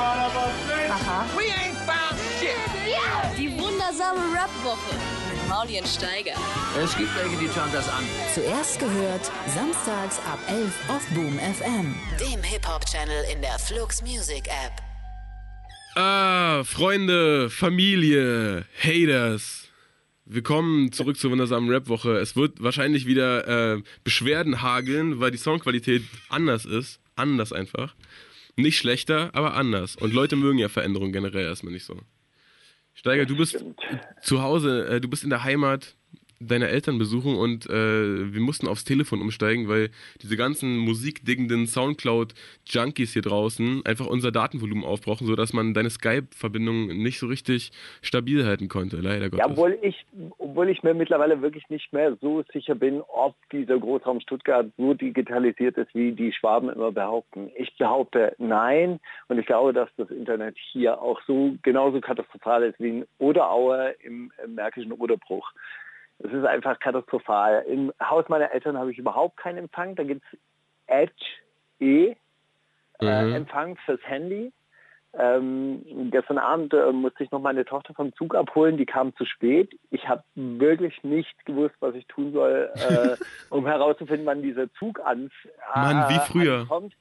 Aha. We ain't found shit. Die wundersame Rap-Woche mit Maulien Steiger. Es gibt welche, die schauen das an. Zuerst gehört, samstags ab 11 auf Boom FM. Dem Hip-Hop-Channel in der Flux Music App. Ah, Freunde, Familie, Haters. Willkommen zurück zur wundersamen Rap-Woche. Es wird wahrscheinlich wieder äh, Beschwerden hageln, weil die Soundqualität anders ist. Anders einfach. Nicht schlechter, aber anders. Und Leute mögen ja Veränderungen generell erstmal nicht so. Steiger, du bist zu Hause, äh, du bist in der Heimat deiner Eltern besuchen und äh, wir mussten aufs Telefon umsteigen, weil diese ganzen musikdiggenden Soundcloud-Junkies hier draußen einfach unser Datenvolumen aufbrauchen, sodass man deine Skype-Verbindung nicht so richtig stabil halten konnte, leider Gottes. Ja, obwohl ich, obwohl ich mir mittlerweile wirklich nicht mehr so sicher bin, ob dieser Großraum Stuttgart so digitalisiert ist, wie die Schwaben immer behaupten. Ich behaupte nein und ich glaube, dass das Internet hier auch so genauso katastrophal ist wie in Oderaue im, im Märkischen Oderbruch. Es ist einfach katastrophal. Im Haus meiner Eltern habe ich überhaupt keinen Empfang. Da gibt es Edge E äh, Mhm. Empfang fürs Handy. Ähm, gestern Abend äh, musste ich noch meine Tochter vom Zug abholen, die kam zu spät. Ich habe wirklich nicht gewusst, was ich tun soll, äh, um herauszufinden, wann dieser Zug an, Mann, wie früher. ankommt.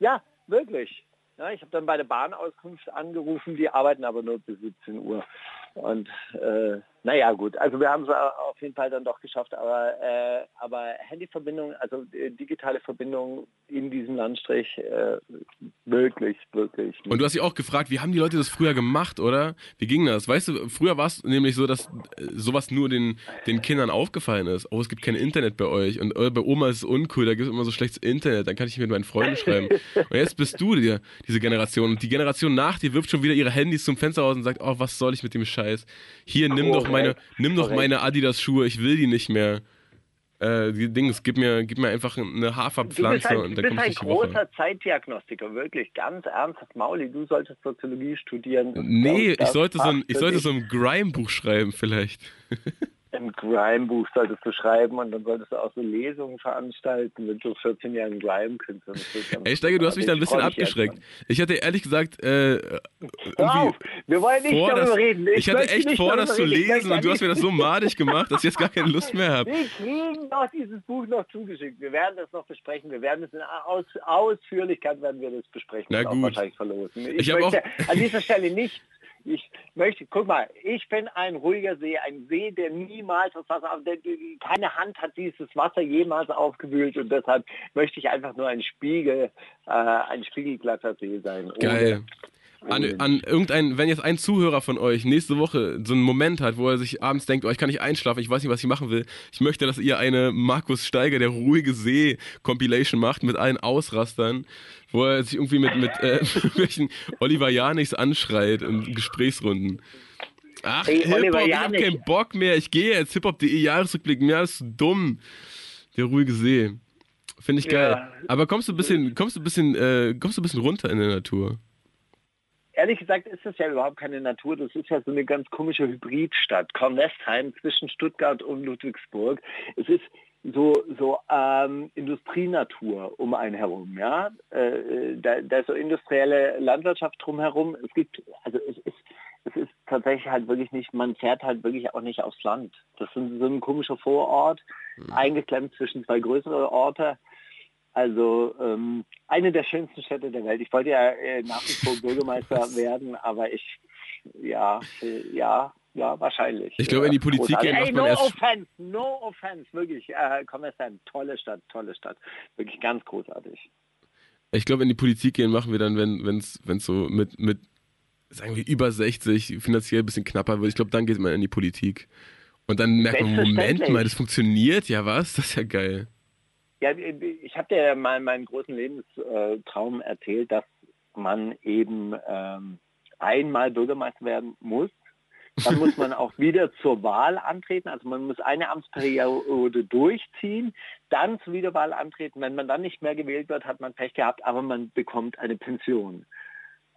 Ja, wirklich. Ja, ich habe dann bei der Bahnauskunft angerufen, die arbeiten aber nur bis 17 Uhr. Und äh, naja gut, also wir haben es auf jeden Fall dann doch geschafft, aber, äh, aber Handyverbindung, also äh, digitale Verbindung in diesem Landstrich, äh, wirklich, wirklich. Und du hast dich auch gefragt, wie haben die Leute das früher gemacht, oder? Wie ging das? Weißt du, früher war es nämlich so, dass äh, sowas nur den, den Kindern aufgefallen ist. Oh, es gibt kein Internet bei euch und äh, bei Oma ist es uncool, da gibt es immer so schlechtes Internet, dann kann ich mit meinen Freunden schreiben. Und jetzt bist du dir, diese Generation. Und die Generation nach dir wirft schon wieder ihre Handys zum Fenster raus und sagt, oh, was soll ich mit dem Scheiß? Hier, nimm doch meine, nimm doch meine Adidas-Schuhe, ich will die nicht mehr. Äh, die Dings, gib mir, gib mir einfach eine Haferpflanze bist ein, und dann bist kommst du ein die Woche. großer Zeitdiagnostiker, wirklich, ganz ernsthaft. Mauli, du solltest Soziologie studieren. Nee, ich sollte so ein, ich sollte so ein Grime-Buch schreiben vielleicht. Ein Grime-Buch solltest du schreiben und dann solltest du auch so Lesungen veranstalten mit so 14 Jahren Grime-Künstlern. Ey, Steiger, du hast mich da ein Ich bisschen jetzt abgeschreckt. Ich hatte ehrlich gesagt, äh, auf, wir wollen nicht vor, darüber reden. ich hatte möchte echt vor, das zu. Ich lesen und du hast mir das so madig gemacht, dass ich jetzt gar keine Lust mehr habe. Wir kriegen doch dieses Buch noch zugeschickt. Wir werden das noch besprechen. Wir werden es in Aus Ausführlichkeit werden wir das besprechen. Na gut. wahrscheinlich verlosen. Ich, Ich möchte auch- an dieser Stelle nicht. Ich möchte, guck mal, ich bin ein ruhiger See, ein See, der niemals das Wasser, der, keine Hand hat dieses Wasser jemals aufgewühlt und deshalb möchte ich einfach nur ein Spiegel, äh, ein spiegelglatter See sein. Geil. An, an irgendein, wenn jetzt ein Zuhörer von euch nächste Woche so einen Moment hat, wo er sich abends denkt, oh, ich kann nicht einschlafen, ich weiß nicht, was ich machen will. Ich möchte, dass ihr eine Markus Steiger, der ruhige See Compilation macht mit allen Ausrastern, wo er sich irgendwie mit, mit äh, irgendwelchen Oliver Janichs anschreit in Gesprächsrunden. Ach, Ey, Hip-Hop, ich hab keinen Bock mehr. Ich gehe jetzt Hip-Hop.de Jahresrückblick. Mir ist dumm. Der ruhige See. Finde ich geil. Ja. Aber kommst du ein bisschen, kommst du ein bisschen, äh, kommst du ein bisschen runter in der Natur? Ehrlich gesagt ist das ja überhaupt keine Natur. Das ist ja so eine ganz komische Hybridstadt. Kornwestheim zwischen Stuttgart und Ludwigsburg. Es ist so, so ähm, Industrienatur um einen herum. Ja? Äh, da, da ist so industrielle Landwirtschaft drumherum. Es gibt, also es ist, es ist tatsächlich halt wirklich nicht, man fährt halt wirklich auch nicht aufs Land. Das ist so ein komischer Vorort, eingeklemmt zwischen zwei größere Orte. Also ähm, eine der schönsten Städte der Welt. Ich wollte ja äh, nach wie vor Bürgermeister werden, aber ich, ja, ja, ja, wahrscheinlich. Ich glaube, in die Politik gehen macht man no erst- offense, no offense, wirklich. Äh, Kommissar, tolle Stadt, tolle Stadt. Wirklich ganz großartig. Ich glaube, in die Politik gehen machen wir dann, wenn es wenn's so mit, mit, sagen wir, über 60 finanziell ein bisschen knapper wird. Ich glaube, dann geht man in die Politik. Und dann merkt man, Moment mal, das funktioniert ja was? Das ist ja geil. Ja, ich habe dir mal meinen großen Lebenstraum erzählt, dass man eben ähm, einmal Bürgermeister werden muss. Dann muss man auch wieder zur Wahl antreten. Also man muss eine Amtsperiode durchziehen, dann zur Wiederwahl antreten. Wenn man dann nicht mehr gewählt wird, hat man Pech gehabt, aber man bekommt eine Pension.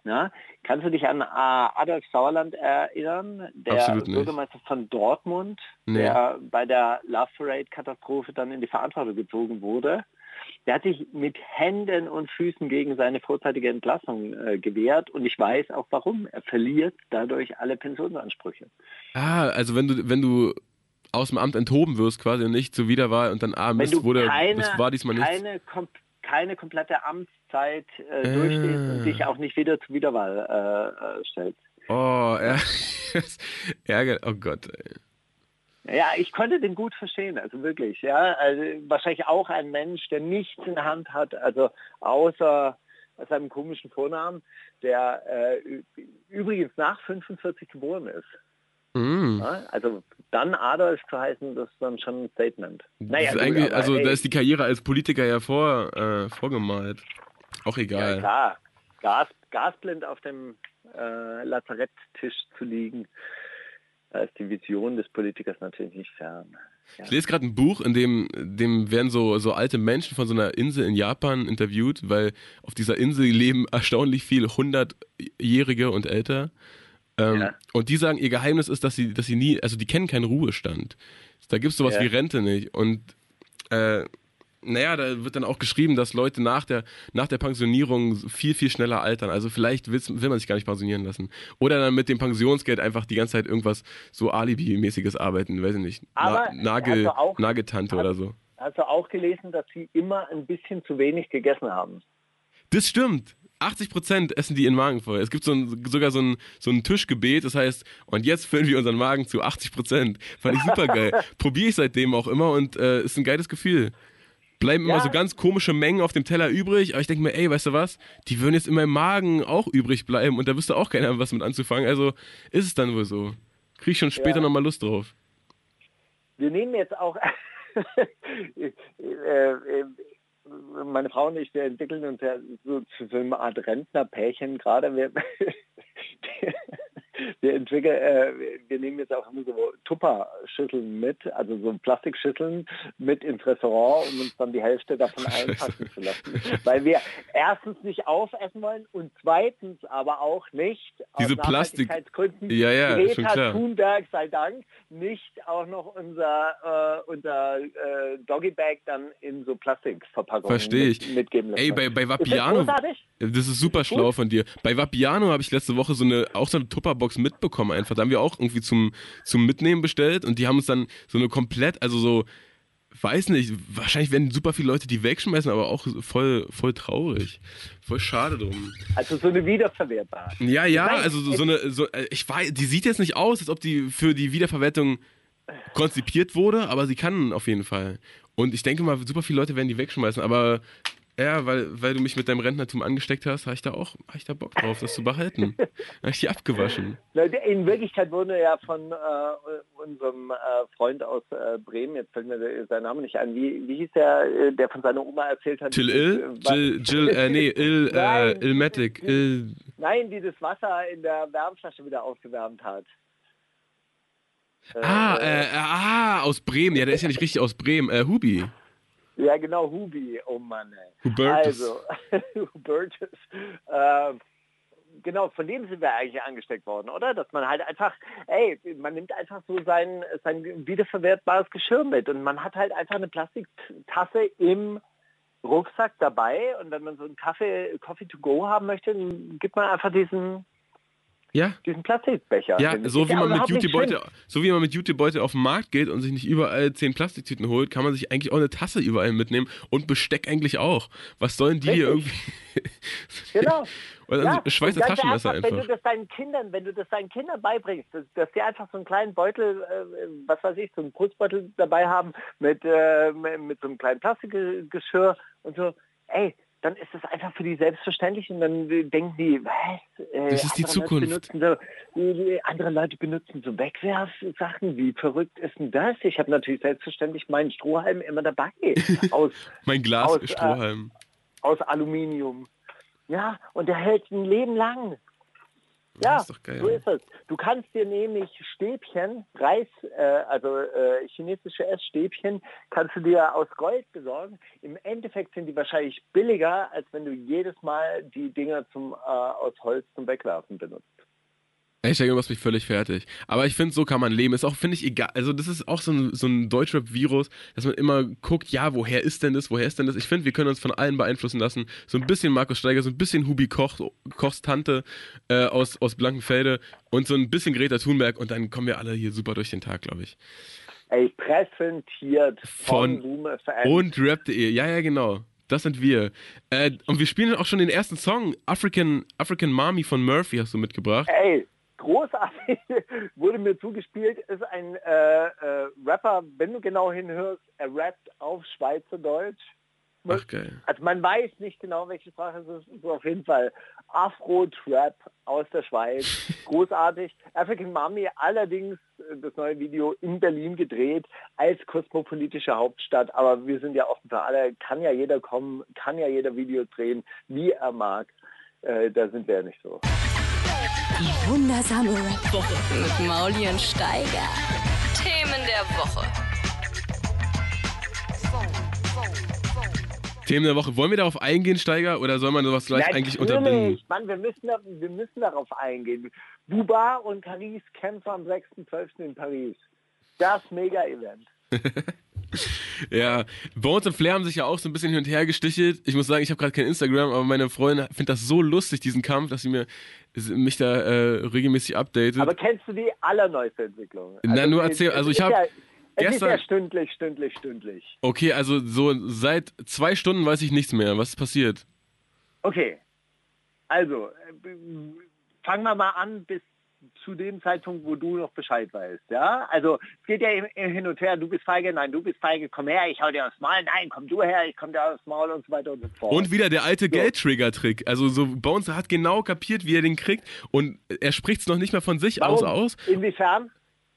Ja? Kannst du dich an äh, Adolf Sauerland erinnern, der nicht. Bürgermeister von Dortmund, Nee. der bei der Love Parade-Katastrophe dann in die Verantwortung gezogen wurde? der hat sich mit Händen und Füßen gegen seine vorzeitige Entlassung äh, gewehrt und ich weiß auch warum. Er verliert dadurch alle Pensionsansprüche. Ah, also wenn du, wenn du aus dem Amt enthoben wirst quasi und nicht zur Wiederwahl und dann, ah, Mist, wurde, keine, das war diesmal nichts. keine, kom keine komplette Amtszeit äh, durchstehst und dich auch nicht wieder zur Wiederwahl äh, äh, stellst. Oh, ja. Ärger, oh Gott. Ey. Ja, ich konnte den gut verstehen, also wirklich. Ja, also wahrscheinlich auch ein Mensch, der nichts in der Hand hat, also außer seinem komischen Vornamen, der äh, übrigens nach 45 geboren ist. Mm. Ja, also dann Adolf zu heißen, das ist dann schon ein Statement. Ist gut, aber, also ey, da ist die Karriere als Politiker ja vor, äh, vorgemalt. Auch ja, egal. klar, Gas, gasblind auf dem äh, Lazaretttisch zu liegen, da ist die Vision des Politikers natürlich nicht fern. Ja. Ich lese gerade ein Buch, in dem, dem werden so, so alte Menschen von so einer Insel in Japan interviewt, weil auf dieser Insel leben erstaunlich viel hundertjährige und älter. Ähm, Ja. Und die sagen, ihr Geheimnis ist, dass sie, dass sie nie, also die kennen keinen Ruhestand. Da gibt es sowas Ja. wie Rente nicht. Und äh, naja, da wird dann auch geschrieben, dass Leute nach der, nach der Pensionierung viel, viel schneller altern. Also vielleicht will man sich gar nicht pensionieren lassen. Oder dann mit dem Pensionsgeld einfach die ganze Zeit irgendwas so Alibi-mäßiges arbeiten, weiß ich nicht. Aber Na, Nagel, also auch- Nageltante hat- oder so. Hast du auch gelesen, dass sie immer ein bisschen zu wenig gegessen haben? Das stimmt. 80 Prozent essen die ihren Magen voll. Es gibt so ein, sogar so ein, so ein Tischgebet, das heißt, und jetzt füllen wir unseren Magen zu 80 Prozent. Fand ich super geil. Probiere ich seitdem auch immer und äh, ist ein geiles Gefühl. Bleiben immer Ja. so ganz komische Mengen auf dem Teller übrig, aber ich denke mir, ey, weißt du was? Die würden jetzt in meinem Magen auch übrig bleiben und da wüsste auch keiner was mit anzufangen. Also ist es dann wohl so. Krieg ich schon später Ja. nochmal Lust drauf. Wir nehmen jetzt auch, äh, äh, meine Frau und ich, wir entwickeln uns ja so zu so einer Art Rentnerpärchen gerade. Wir, wir entwickeln, äh, wir nehmen jetzt auch immer so Tupper-Schüsseln mit, also so Plastikschüsseln mit ins Restaurant, um uns dann die Hälfte davon einpacken zu lassen. Weil wir erstens nicht aufessen wollen und zweitens aber auch nicht Diese aus Plastik- Nachhaltigkeitsgründen Ja, ja, schon Greta. Thunberg sei Dank nicht auch noch unser, äh, unser äh, Doggy-Bag dann in so Plastikverpackungen Verstehe ich. mit, mitgeben lassen. Ey, bei, bei Ist das Vapiano. Das ist super schlau von dir. Bei Vapiano habe ich letzte Woche so eine, auch so eine Tupperbox mitbekommen einfach. Da haben wir auch irgendwie zum, zum Mitnehmen bestellt und die haben uns dann so eine komplett, also so, weiß nicht, wahrscheinlich werden super viele Leute die wegschmeißen, aber auch voll, voll traurig. Voll schade drum. Also so eine wiederverwertbare. Ja, ja, also so, so eine, so, äh, ich weiß, die sieht jetzt nicht aus, als ob die für die Wiederverwertung konzipiert wurde, aber sie kann auf jeden Fall. Und ich denke mal, super viele Leute werden die wegschmeißen, aber ja, weil, weil du mich mit deinem Rentnertum angesteckt hast, habe ich da auch, habe ich da Bock drauf, das zu behalten. habe ich die abgewaschen. In Wirklichkeit wurde ja von äh, unserem äh, Freund aus äh, Bremen, jetzt fällt mir sein Name nicht ein, wie, wie hieß der, äh, der von seiner Oma erzählt hat? Till Ill? äh, wa- Jill, Jill, äh, nee, Ill, äh, Nein. Illmatic, Ill, Nein, die das Wasser in der Wärmflasche wieder aufgewärmt hat. Äh, ah, äh, ah, aus Bremen, ja, der ist ja nicht richtig aus Bremen, äh, Hubi. Ja, genau, Hubi, oh Mann. Ey. Hubertus. Also, Hubertus. Äh, genau, von dem sind wir eigentlich angesteckt worden, oder? Dass man halt einfach, ey, man nimmt einfach so sein, sein wiederverwertbares Geschirr mit und man hat halt einfach eine Plastiktasse im Rucksack dabei und wenn man so einen Kaffee, Coffee to go haben möchte, dann gibt man einfach diesen, Ja, diesen Plastikbecher. Ja, so wie, man mit schlimm. so wie man mit Jutebeutel auf den Markt geht und sich nicht überall zehn Plastiktüten holt, kann man sich eigentlich auch eine Tasse überall mitnehmen und Besteck eigentlich auch. Was sollen die hier irgendwie? Genau. Oder Ja, ein Schweizer Taschenmesser ernsthaft, Wenn einfach. du das deinen Kindern, wenn du das deinen Kindern beibringst, dass, dass die einfach so einen kleinen Beutel, äh, was weiß ich, so einen Putzbeutel dabei haben mit, äh, mit so einem kleinen Plastikgeschirr und so, ey, dann ist das einfach für die selbstverständlich und dann äh, denken die, was? Äh, Das ist die andere Zukunft. Leute benutzen so, äh, andere Leute benutzen so Wegwerfsachen. Wie verrückt ist denn das? Ich habe natürlich selbstverständlich meinen Strohhalm immer dabei. Aus, Mein Glas aus, äh, Strohhalm. aus Aluminium. Ja, und der hält ein Leben lang. Ja, ist geil. so ist es. Du kannst dir nämlich Stäbchen, Reis, äh, also äh, chinesische Essstäbchen, kannst du dir aus Gold besorgen. Im Endeffekt sind die wahrscheinlich billiger, als wenn du jedes Mal die Dinger zum, äh, aus Holz zum Wegwerfen benutzt. Hashtag du machst mich völlig fertig. Aber ich finde, so kann man leben. Ist auch, finde ich, egal. Also, das ist auch so ein, so ein Deutschrap-Virus, dass man immer guckt, ja, woher ist denn das? Woher ist denn das? Ich finde, wir können uns von allen beeinflussen lassen. So ein bisschen Markus Steiger, so ein bisschen Hubi Koch, Kochs Tante äh, aus, aus Blankenfelde und so ein bisschen Greta Thunberg und dann kommen wir alle hier super durch den Tag, glaube ich. Ey, präsentiert Von von. Und rap.de. Ja, ja, genau. Das sind wir. Äh, und wir spielen auch schon den ersten Song. African, African Mommy von Murphy hast du mitgebracht. Ey, großartig, wurde mir zugespielt, ist ein äh, äh, Rapper, wenn du genau hinhörst, er rappt auf Schweizerdeutsch. Ach, geil. Also man weiß nicht genau, welche Sprache es ist. Ist auf jeden Fall Afro-Trap aus der Schweiz. Großartig. African Mummy allerdings äh, das neue Video in Berlin gedreht als kosmopolitische Hauptstadt. Aber wir sind ja offen für alle. Kann ja jeder kommen, kann ja jeder Video drehen, wie er mag. Äh, da sind wir ja nicht so. Die wundersame Rap-Woche Mit Mauli und Steiger. Themen der Woche. Themen der Woche. Wollen wir darauf eingehen, Steiger, oder soll man sowas gleich eigentlich unterbinden? Natürlich. Mann, wir müssen, wir müssen darauf eingehen. Buba und Paris kämpfen am 6.12. in Paris. Das Mega-Event. Ja, Bones und Flair haben sich ja auch so ein bisschen hin und her gestichelt. Ich muss sagen, ich habe gerade kein Instagram, aber meine Freundin findet das so lustig, diesen Kampf, dass sie mir mich da äh, regelmäßig updatet. Aber kennst du die allerneueste Entwicklung? Na, nur erzähl, also ich ist hab ja, Es ist gestern- ja stündlich, stündlich, stündlich. okay, also so seit zwei Stunden weiß ich nichts mehr. Was ist passiert? Okay. Also, äh, fangen wir mal an bis zu dem Zeitpunkt, wo du noch Bescheid weißt. Ja, also es geht ja hin und her. Du bist feige, nein, du bist feige. Komm her, ich hau dir aufs Maul. Nein, komm du her, ich komm dir aufs Maul und so weiter und so fort. Und wieder der alte Geldtrigger-Trick. Also so Bones hat genau kapiert, wie er den kriegt und er spricht es noch nicht mal von sich aus Warum? aus. Inwiefern?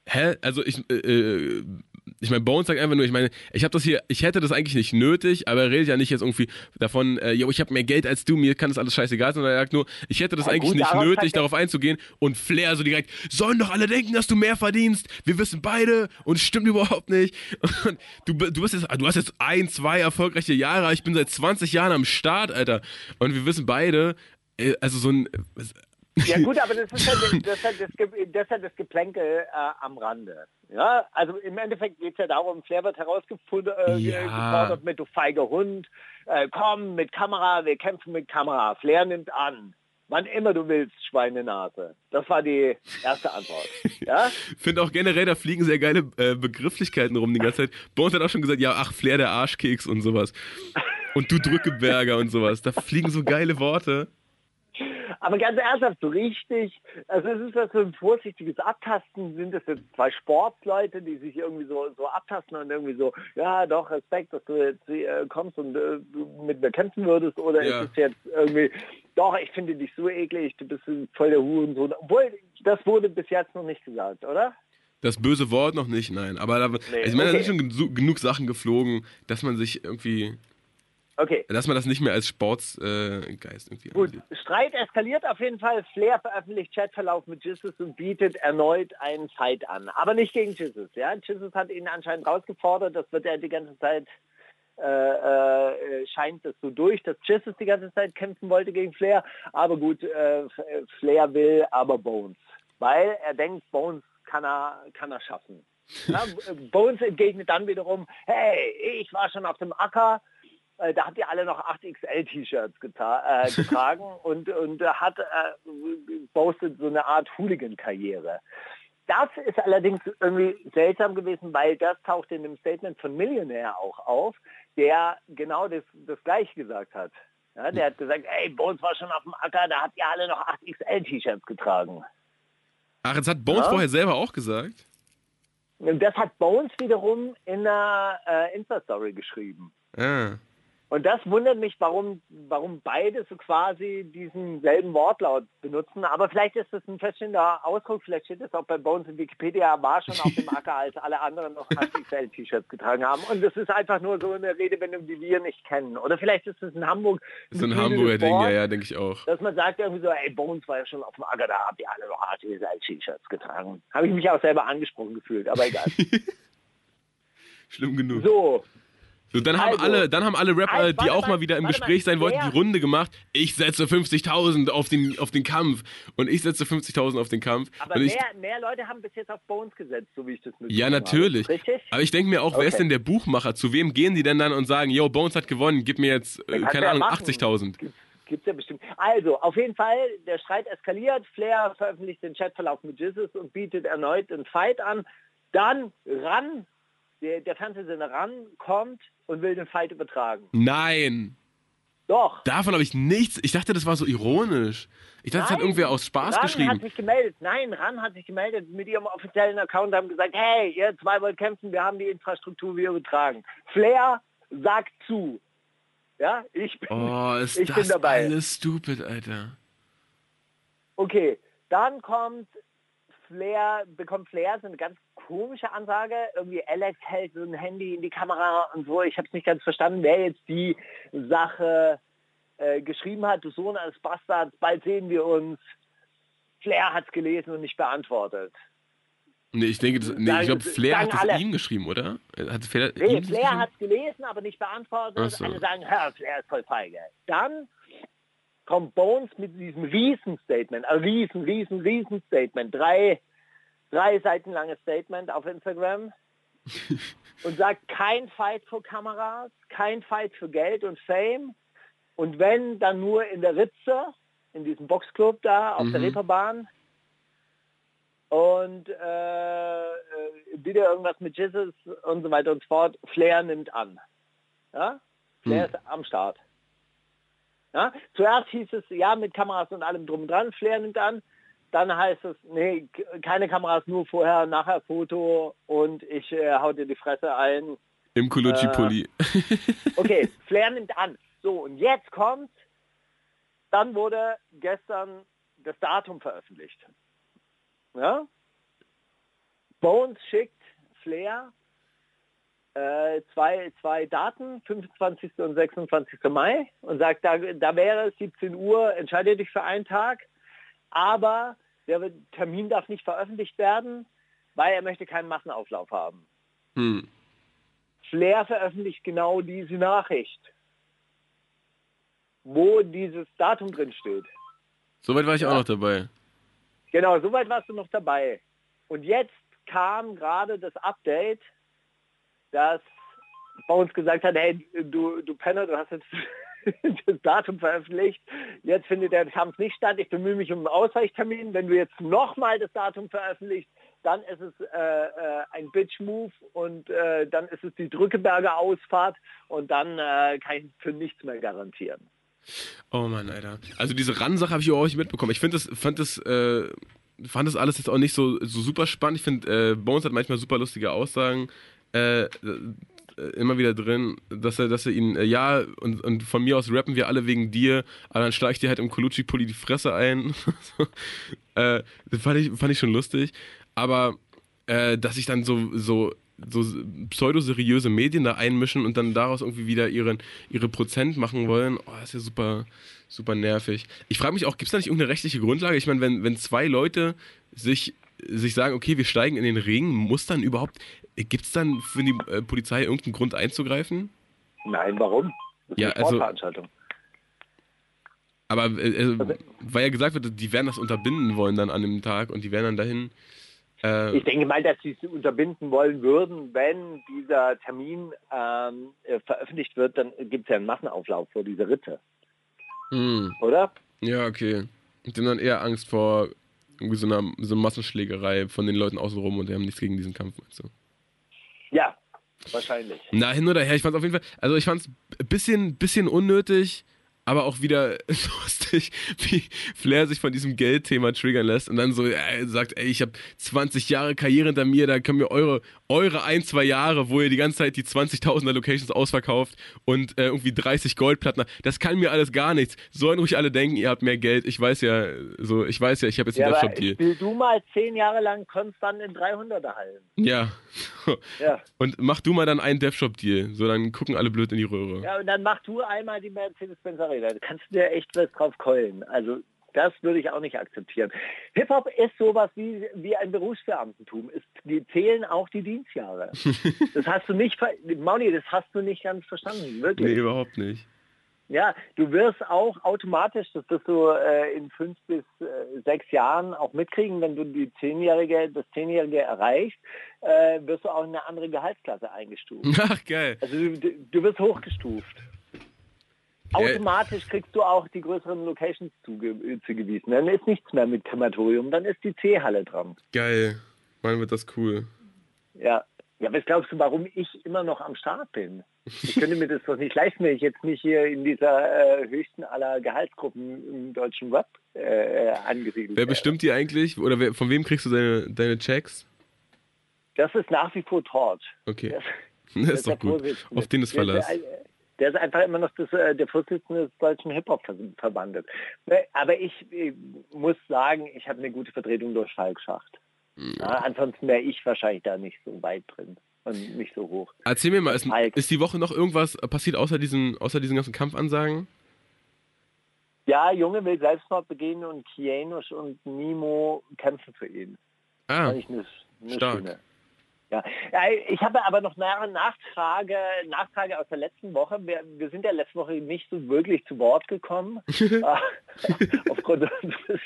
Hä? Also ich, äh, äh, ich meine, Bones sagt einfach nur, ich meine, ich habe das hier, ich hätte das eigentlich nicht nötig, aber er redet ja nicht jetzt irgendwie davon, äh, yo, ich habe mehr Geld als du, mir kann das alles scheißegal, sondern er sagt nur, ich hätte das Ja, eigentlich gut, nicht nötig, er- darauf einzugehen und Flair so direkt, sollen doch alle denken, dass du mehr verdienst, wir wissen beide und es stimmt überhaupt nicht. Und du, du, bist jetzt, du hast jetzt ein, zwei erfolgreiche Jahre, ich bin seit 20 Jahren am Start, Alter. Und wir wissen beide, äh, also so ein, Ja gut, aber das ist ja das, das, ist das, das, ja das Geplänkel äh, am Rande. Ja, also im Endeffekt geht es ja darum, Flair wird herausgefunden, äh, Ja. mit du feiger Hund, äh, komm mit Kamera, wir kämpfen mit Kamera. Flair nimmt an. Wann immer du willst, Schweinenase. Das war die erste Antwort. Ja? finde auch generell, da fliegen sehr geile äh, Begrifflichkeiten rum die ganze Zeit. Bones hat auch schon gesagt, ja, ach, Flair der Arschkeks und sowas. Und du Drückeberger und sowas. Da fliegen so geile Worte. Aber ganz ernsthaft, so richtig, also es ist das so ein vorsichtiges Abtasten, sind es jetzt zwei Sportsleute, die sich irgendwie so, so abtasten und irgendwie so, ja doch, Respekt, dass du jetzt äh, kommst und äh, mit mir kämpfen würdest, oder Ja. ist es jetzt irgendwie, doch, ich finde dich so eklig, du bist voll der Hurensohn. Obwohl, das wurde bis jetzt noch nicht gesagt, oder? Das böse Wort noch nicht, nein. Aber da, ich meine, da okay. sind schon genu- genug Sachen geflogen, dass man sich irgendwie, Okay. dass man das nicht mehr als Sportsgeist äh, irgendwie Gut, ansieht. Streit eskaliert auf jeden Fall. Flair veröffentlicht Chatverlauf mit Jesus und bietet erneut einen Fight an. Aber nicht gegen Jesus. Ja? Jesus hat ihn anscheinend rausgefordert. Das wird er die ganze Zeit, äh, äh, scheint es so durch, dass Jesus die ganze Zeit kämpfen wollte gegen Flair. Aber gut, äh, äh, Flair will aber Bones. Weil er denkt, Bones kann er, kann er schaffen. Ja? Bones entgegnet dann wiederum, hey, ich war schon auf dem Acker, äh, da habt ihr alle noch 8XL-T-Shirts geta- äh, getragen und, und hat äh, postet so eine Art Hooligan-Karriere. Das ist allerdings irgendwie seltsam gewesen, weil das taucht in dem Statement von Millionär auch auf, der genau das, das gleiche gesagt hat. Ja, der hat gesagt, ey, Bones war schon auf dem Acker, da habt ihr alle noch 8XL-T-Shirts getragen. Ach, jetzt hat Bones Ja? vorher selber auch gesagt. Und das hat Bones wiederum in einer äh, Insta-Story geschrieben. Ah. Und das wundert mich, warum, warum beide so quasi diesen selben Wortlaut benutzen. Aber vielleicht ist das ein feststehender Ausdruck, vielleicht steht das auch bei Bones in Wikipedia, war schon auf dem Acker, als alle anderen noch XL-T-Shirts getragen haben. Und das ist einfach nur so eine Redewendung, die wir nicht kennen. Oder vielleicht ist es in Hamburg Das ist ein Hamburger Ding, ja, ja, denke ich auch. Dass man sagt irgendwie so, ey, Bones war ja schon auf dem Acker, da habt ihr alle noch XL-T-Shirts getragen. Habe ich mich auch selber angesprochen gefühlt, aber egal. Schlimm genug. So, So, dann, haben Also, alle, dann haben alle Rapper, also, die auch mal, mal wieder im Gespräch mal, sein wollten, die Runde gemacht. Ich setze 50.000 auf den, auf den Kampf. Und ich setze 50.000 auf den Kampf. Aber und ich, mehr, mehr Leute haben bis jetzt auf Bones gesetzt, so wie ich das mitbekommen ja, natürlich. habe. Richtig? Aber ich denke mir auch, wer ist Okay. denn der Buchmacher? Zu wem gehen die denn dann und sagen, yo, Bones hat gewonnen, gib mir jetzt, äh, keine Ahnung, machen. 80.000. Gibt's, ja bestimmt. Also, auf jeden Fall, der Streit eskaliert. Flair veröffentlicht den Chatverlauf mit Jesus und bietet erneut einen Fight an. Dann ran, der, der Fernsehsender ran kommt und will den Fight übertragen. Nein. Doch. Davon habe ich nichts. Ich dachte, das war so ironisch. Ich dachte, das hat Nein, irgendwer aus Spaß Ran geschrieben. hat sich gemeldet. Nein, Ran hat sich gemeldet mit ihrem offiziellen Account, haben gesagt, hey, ihr zwei wollt kämpfen, wir haben die Infrastruktur, wir übertragen. Flair sagt zu. Ja, ich bin, Oh, ist ich das bin dabei. alles stupid, Alter. Okay, dann kommt Flair, bekommt Flair so eine ganz komische Ansage. Irgendwie Alex hält so ein Handy in die Kamera und so. Ich habe es nicht ganz verstanden, wer jetzt die Sache äh, geschrieben hat. Du Sohn eines Bastards, bald sehen wir uns. Flair hat es gelesen und nicht beantwortet. Nee, ich denke, das, nee, ich glaube, Flair hat es ihm geschrieben, oder? Hat Flair, Nee, Flair hat es gelesen, aber nicht beantwortet. So. Alle sagen, Herr, Flair ist voll feige. Dann kommt Bones mit diesem Riesen-Statement, ein riesen, riesen, riesen Statement, drei, drei Seiten langes Statement auf Instagram und sagt, kein Fight vor Kameras, kein Fight für Geld und Fame und wenn, dann nur in der Ritze, in diesem Boxclub da auf der Mhm. Reeperbahn und äh, äh, wieder irgendwas mit Jesus und so weiter und so fort. Flair nimmt an. Ja? Flair ist am Start. Ja? Zuerst hieß es, ja, mit Kameras und allem drum und dran, Flair nimmt an. Dann heißt es, nee, keine Kameras, nur vorher, nachher Foto und ich äh, hau dir die Fresse ein. Im Colucci-Pulli. Okay, Flair nimmt an. So, und jetzt kommt, dann wurde gestern das Datum veröffentlicht. Ja? Bones schickt Flair äh, zwei, zwei Daten, 25. und 26. Mai, und sagt, da, da wäre es 17 Uhr, entscheide dich für einen Tag, aber der Termin darf nicht veröffentlicht werden, weil er möchte keinen Massenauflauf haben. Hm. Flair veröffentlicht genau diese Nachricht, wo dieses Datum drin steht. Soweit war ich auch noch dabei. Genau, soweit warst du noch dabei. Und jetzt kam gerade das Update, dass Bones gesagt hat, hey, du, du Penner, du hast jetzt das Datum veröffentlicht. Jetzt findet der Kampf nicht statt. Ich bemühe mich um einen Ausweichtermin. Wenn du jetzt nochmal das Datum veröffentlichst, dann ist es äh, äh, ein Bitch-Move und äh, dann ist es die Drückeberger Ausfahrt und dann äh, kann ich für nichts mehr garantieren. Oh Mann, Alter. Also diese Ran-Sache habe ich auch nicht mitbekommen. Ich finde das, fand das, äh, fand das alles jetzt auch nicht so, so super spannend. Ich finde, äh, Bones hat manchmal super lustige Aussagen. Äh, immer wieder drin, dass er, dass er ihn, äh, ja, und, und von mir aus rappen wir alle wegen dir, aber dann schlage ich dir halt im Colucci-Pulli die Fresse ein. äh, das fand ich, fand ich schon lustig. Aber äh, dass sich dann so, so, so pseudoseriöse Medien da einmischen und dann daraus irgendwie wieder ihren, ihre Prozent machen wollen, oh, das ist ja super, super nervig. Ich frage mich auch, gibt es da nicht irgendeine rechtliche Grundlage? Ich meine, wenn, wenn zwei Leute sich, sich sagen, okay, wir steigen in den Ring, muss dann überhaupt, gibt es dann für die äh, Polizei irgendeinen Grund einzugreifen? Nein, warum? Das ist Ja, eine also- Sportveranstaltung. Aber äh, äh, weil ja gesagt wird, die werden das unterbinden wollen dann an dem Tag und die werden dann dahin. Äh, Ich denke mal, dass sie es unterbinden wollen würden, wenn dieser Termin ähm, äh, veröffentlicht wird, dann gibt es ja einen Massenauflauf vor dieser Ritte, hm, oder? ja, okay. Die haben dann eher Angst vor irgendwie so einer, so Massenschlägerei von den Leuten außenrum und die haben nichts gegen diesen Kampf. Meinst du? Ja, wahrscheinlich. Na, hin oder her, ich fand auf jeden Fall, also ich fand es ein bisschen, bisschen unnötig, aber auch wieder lustig, wie Flair sich von diesem Geldthema triggern lässt und dann so äh, sagt, ey, ich habe 20 Jahre Karriere hinter mir, da können wir eure, eure ein, zwei Jahre, wo ihr die ganze Zeit die 20.000er Locations ausverkauft und äh, irgendwie 30 Goldplatten, das kann mir alles gar nichts. Sollen ruhig alle denken, ihr habt mehr Geld. Ich weiß ja, so, ich weiß ja, ich habe jetzt Ja, einen aber Deathshop-Deal. spiel du mal zehn Jahre lang konstant in 300er Hallen. Ja. Ja. Und mach du mal dann einen Deathshop-Deal. So, dann gucken alle blöd in die Röhre. ja, und dann mach du einmal die Mercedes-Benz Arena. Da kannst du dir echt was drauf keulen. Also Das würde ich auch nicht akzeptieren. Hip-Hop ist sowas wie, wie ein Berufsbeamtentum. Es, die zählen auch die Dienstjahre. Das hast du nicht, Mauni, das hast du nicht ganz verstanden, wirklich. Nee, überhaupt nicht. Ja, du wirst auch automatisch, das wirst du äh, in fünf bis äh, sechs Jahren auch mitkriegen, wenn du die Zehnjährige, das Zehnjährige erreichst, äh, wirst du auch in eine andere Gehaltsklasse eingestuft. Ach, geil. Also du- du wirst hochgestuft. Automatisch kriegst du auch die größeren Locations zuge äh, zugewiesen. Dann ist nichts mehr mit Krematorium, dann ist die C-Halle dran. Geil. Mann, wird das cool. Ja. Ja, was glaubst du, warum ich immer noch am Start bin? Ich könnte mir das doch nicht leisten, wenn ich jetzt nicht hier in dieser äh, höchsten aller Gehaltsgruppen im deutschen Web äh, angesiedelt Wer bestimmt die eigentlich? Oder wer, von wem kriegst du deine, deine Checks? Das ist nach wie vor Torch. Okay. Das, Das ist doch gut. Auf den ist Verlass. Der, der ist einfach immer noch das, äh, der Vorsitzende des Deutschen Hip-Hop-Verbandes. Ne, Aber ich, äh, muss sagen, ich habe eine gute Vertretung durch Falk Schacht. Ja, ansonsten wäre ich wahrscheinlich da nicht so weit drin und nicht so hoch. Erzähl mir mal, ist, ist die Woche noch irgendwas passiert außer diesen, außer diesen ganzen Kampfansagen? Ja, Junge will Selbstmord begehen und Kianush und Nemo kämpfen für ihn. Ah, Fand ich eine, eine stark. schöne. Ja. ich habe aber noch eine Nachfrage, Nachfrage aus der letzten Woche. Wir, wir sind ja letzte Woche nicht so wirklich zu Wort gekommen, äh, aufgrund unseres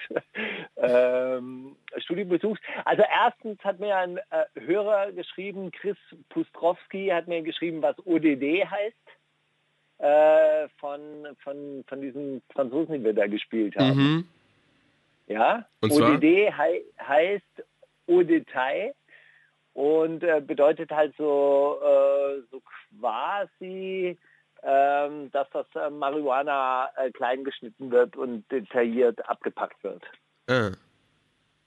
ähm, Studienbesuchs. Also erstens hat mir ein äh, Hörer geschrieben, Chris Pustrowski hat mir geschrieben, was ODD heißt. Äh, von, von, von diesen Franzosen, die wir da gespielt haben. mhm. Ja, Und? ODD hei heißt Au Detail und äh, bedeutet halt so, äh, so quasi, ähm, dass das äh, Marihuana äh, klein geschnitten wird und detailliert abgepackt wird. ah.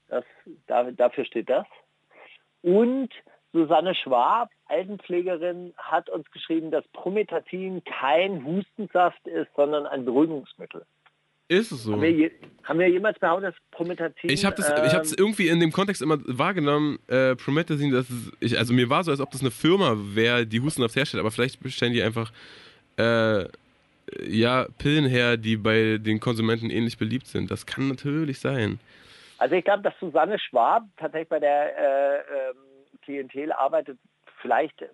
Das, da, dafür steht das. Und Susanne Schwab, Altenpflegerin, hat uns geschrieben, dass Prometatin kein Hustensaft ist, sondern ein Beruhigungsmittel. Ist es so? Haben, wir je, haben wir jemals behauptet, dass Prometatin... Ich habe das, ich habe es ähm, irgendwie in dem Kontext immer wahrgenommen, äh, Promethazine, dass es, ich, also mir war so, als ob das eine Firma wäre, die Hustensaft herstellt, aber vielleicht bestellen die einfach, äh, ja, Pillen her, die bei den Konsumenten ähnlich beliebt sind. Das kann natürlich sein. Also ich glaube, dass Susanne Schwab tatsächlich bei der äh, ähm, Klientel arbeitet. Vielleicht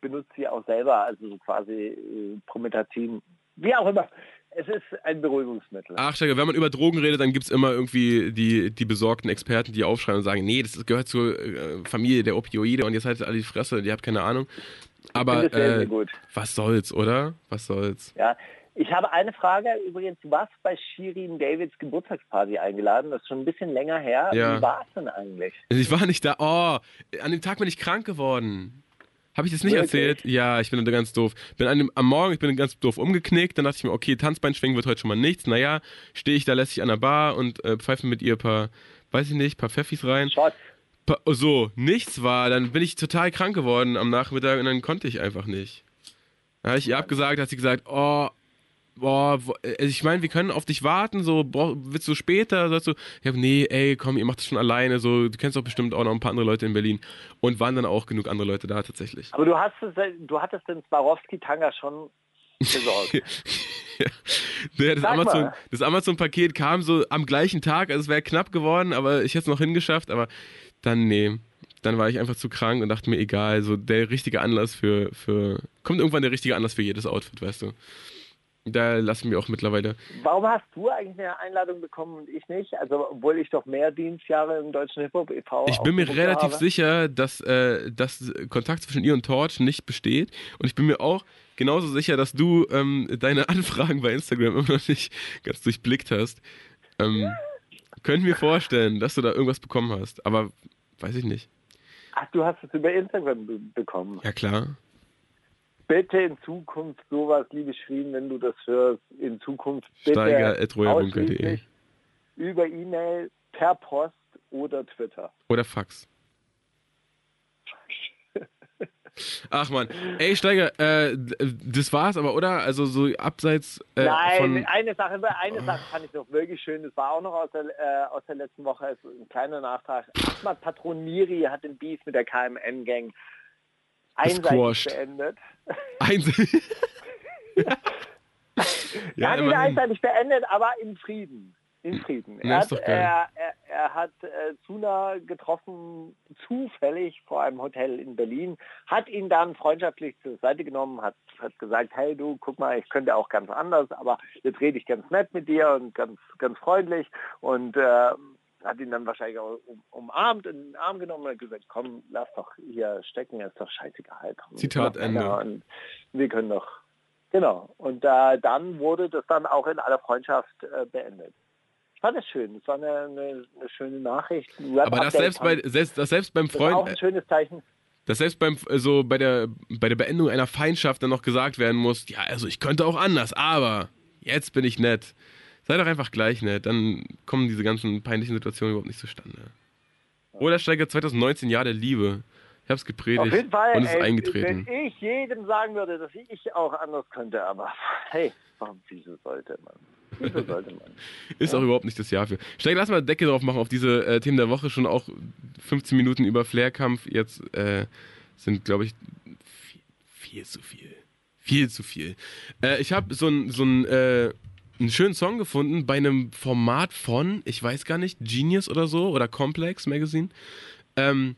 benutzt sie auch selber, also so quasi äh, Prometatin. Wie auch immer. Es ist ein Beruhigungsmittel. Ach, Steiger, wenn man über Drogen redet, dann gibt es immer irgendwie die, die besorgten Experten, die aufschreien und sagen, nee, das gehört zur äh, Familie der Opioide und jetzt haltet alle die Fresse, die habt keine Ahnung. Aber äh, was soll's, oder? Was soll's? Ja. Ich habe eine Frage. Übrigens, du warst bei Shirin Davids Geburtstagsparty eingeladen. Das ist schon ein bisschen länger her. Ja. Wie war es denn eigentlich? Ich war nicht da. Oh, an dem Tag bin ich krank geworden. Habe ich das nicht Wirklich? erzählt? Ja, ich bin da ganz doof. Bin dem, am Morgen, ich bin ganz doof umgeknickt. Dann dachte ich mir, okay, Tanzbein schwingen wird heute schon mal nichts. Naja, stehe ich da lässig an der Bar und äh, pfeife mit ihr ein paar, weiß ich nicht, paar Pfeffis rein. Shots. Pa so, nichts war. Dann bin ich total krank geworden am Nachmittag und dann konnte ich einfach nicht. Dann habe ich ihr abgesagt, hat sie gesagt, oh, boah, äh, ich meine, wir können auf dich warten, so, brauch, willst du später? Sagst du, ich hab, nee, ey, komm, ihr macht das schon alleine, so, du kennst doch bestimmt auch noch ein paar andere Leute in Berlin. Und waren dann auch genug andere Leute da tatsächlich. Aber du, hast es, du hattest den Swarovski-Tanga schon besorgt. ja. Das Amazon, das Amazon-Paket kam so am gleichen Tag, also es wäre knapp geworden, aber ich hätte es noch hingeschafft, aber dann, nee. Dann war ich einfach zu krank und dachte mir, egal, so der richtige Anlass für, für, kommt irgendwann der richtige Anlass für jedes Outfit, weißt du. Da lassen wir auch mittlerweile. Warum hast du eigentlich eine Einladung bekommen und ich nicht? Also obwohl ich doch mehr Dienstjahre im deutschen Hip-Hop e.V. Ich bin mir relativ habe. sicher, dass, äh, dass Kontakt zwischen ihr und Torch nicht besteht. Und ich bin mir auch genauso sicher, dass du ähm, deine Anfragen bei Instagram immer noch nicht ganz durchblickt hast. Ähm, können wir vorstellen, dass du da irgendwas bekommen hast. Aber weiß ich nicht. Ach, du hast es über Instagram be bekommen. Ja, klar. Bitte in Zukunft sowas, liebe Schrin, wenn du das hörst, in Zukunft bitte ausschließlich über E-Mail, per Post oder Twitter. Oder Fax. Ach man, ey Steiger, äh, das war's aber, oder? Also so abseits äh, Nein, von... eine Sache, eine Sache fand ich noch wirklich schön. Das war auch noch aus der, äh, aus der letzten Woche. Ist ein kleiner Nachtrag. Ahmad Patron Miri hat den Beef mit der KMN-Gang einseitig beendet. Eins er hat ihn immerhin. einseitig beendet, aber im Frieden. Im Frieden. Er hat, er, er, er hat äh, Zuna getroffen, zufällig vor einem Hotel in Berlin, hat ihn dann freundschaftlich zur Seite genommen, hat, hat gesagt, hey du, guck mal, ich könnte auch ganz anders, aber jetzt rede ich ganz nett mit dir und ganz, ganz freundlich und äh, hat ihn dann wahrscheinlich auch um, umarmt, in den Arm genommen und hat gesagt, komm, lass doch hier stecken, ist doch scheißegal. Komm, Zitat Ende. Wir können doch, genau. Und äh, dann wurde das dann auch in aller Freundschaft äh, beendet. Ich fand es schön, es war eine, eine, eine schöne Nachricht. Aber das selbst bei, selbst, das selbst beim das war auch Freund, ein schönes Zeichen. dass selbst beim, so bei der, bei der Beendigung einer Feindschaft dann noch gesagt werden muss, ja, also ich könnte auch anders, aber jetzt bin ich nett. Sei doch einfach gleich nett, dann kommen diese ganzen peinlichen Situationen überhaupt nicht zustande. Oder Steiger 2019, Jahr der Liebe. Ich hab's gepredigt Auf jeden Fall, und es ist ey, eingetreten. wenn ich jedem sagen würde, dass ich auch anders könnte, aber hey, warum, wieso sollte man? Wieso sollte man? Ist auch überhaupt nicht das Jahr für. Steiger, lass mal Decke drauf machen auf diese äh, Themen der Woche. Schon auch 15 Minuten über Flairkampf. Jetzt äh, sind, glaube ich, viel, viel zu viel. Viel zu viel. Äh, ich habe so einen so ein, äh, einen schönen Song gefunden bei einem Format von, ich weiß gar nicht, Genius oder so oder Complex Magazine. Ähm,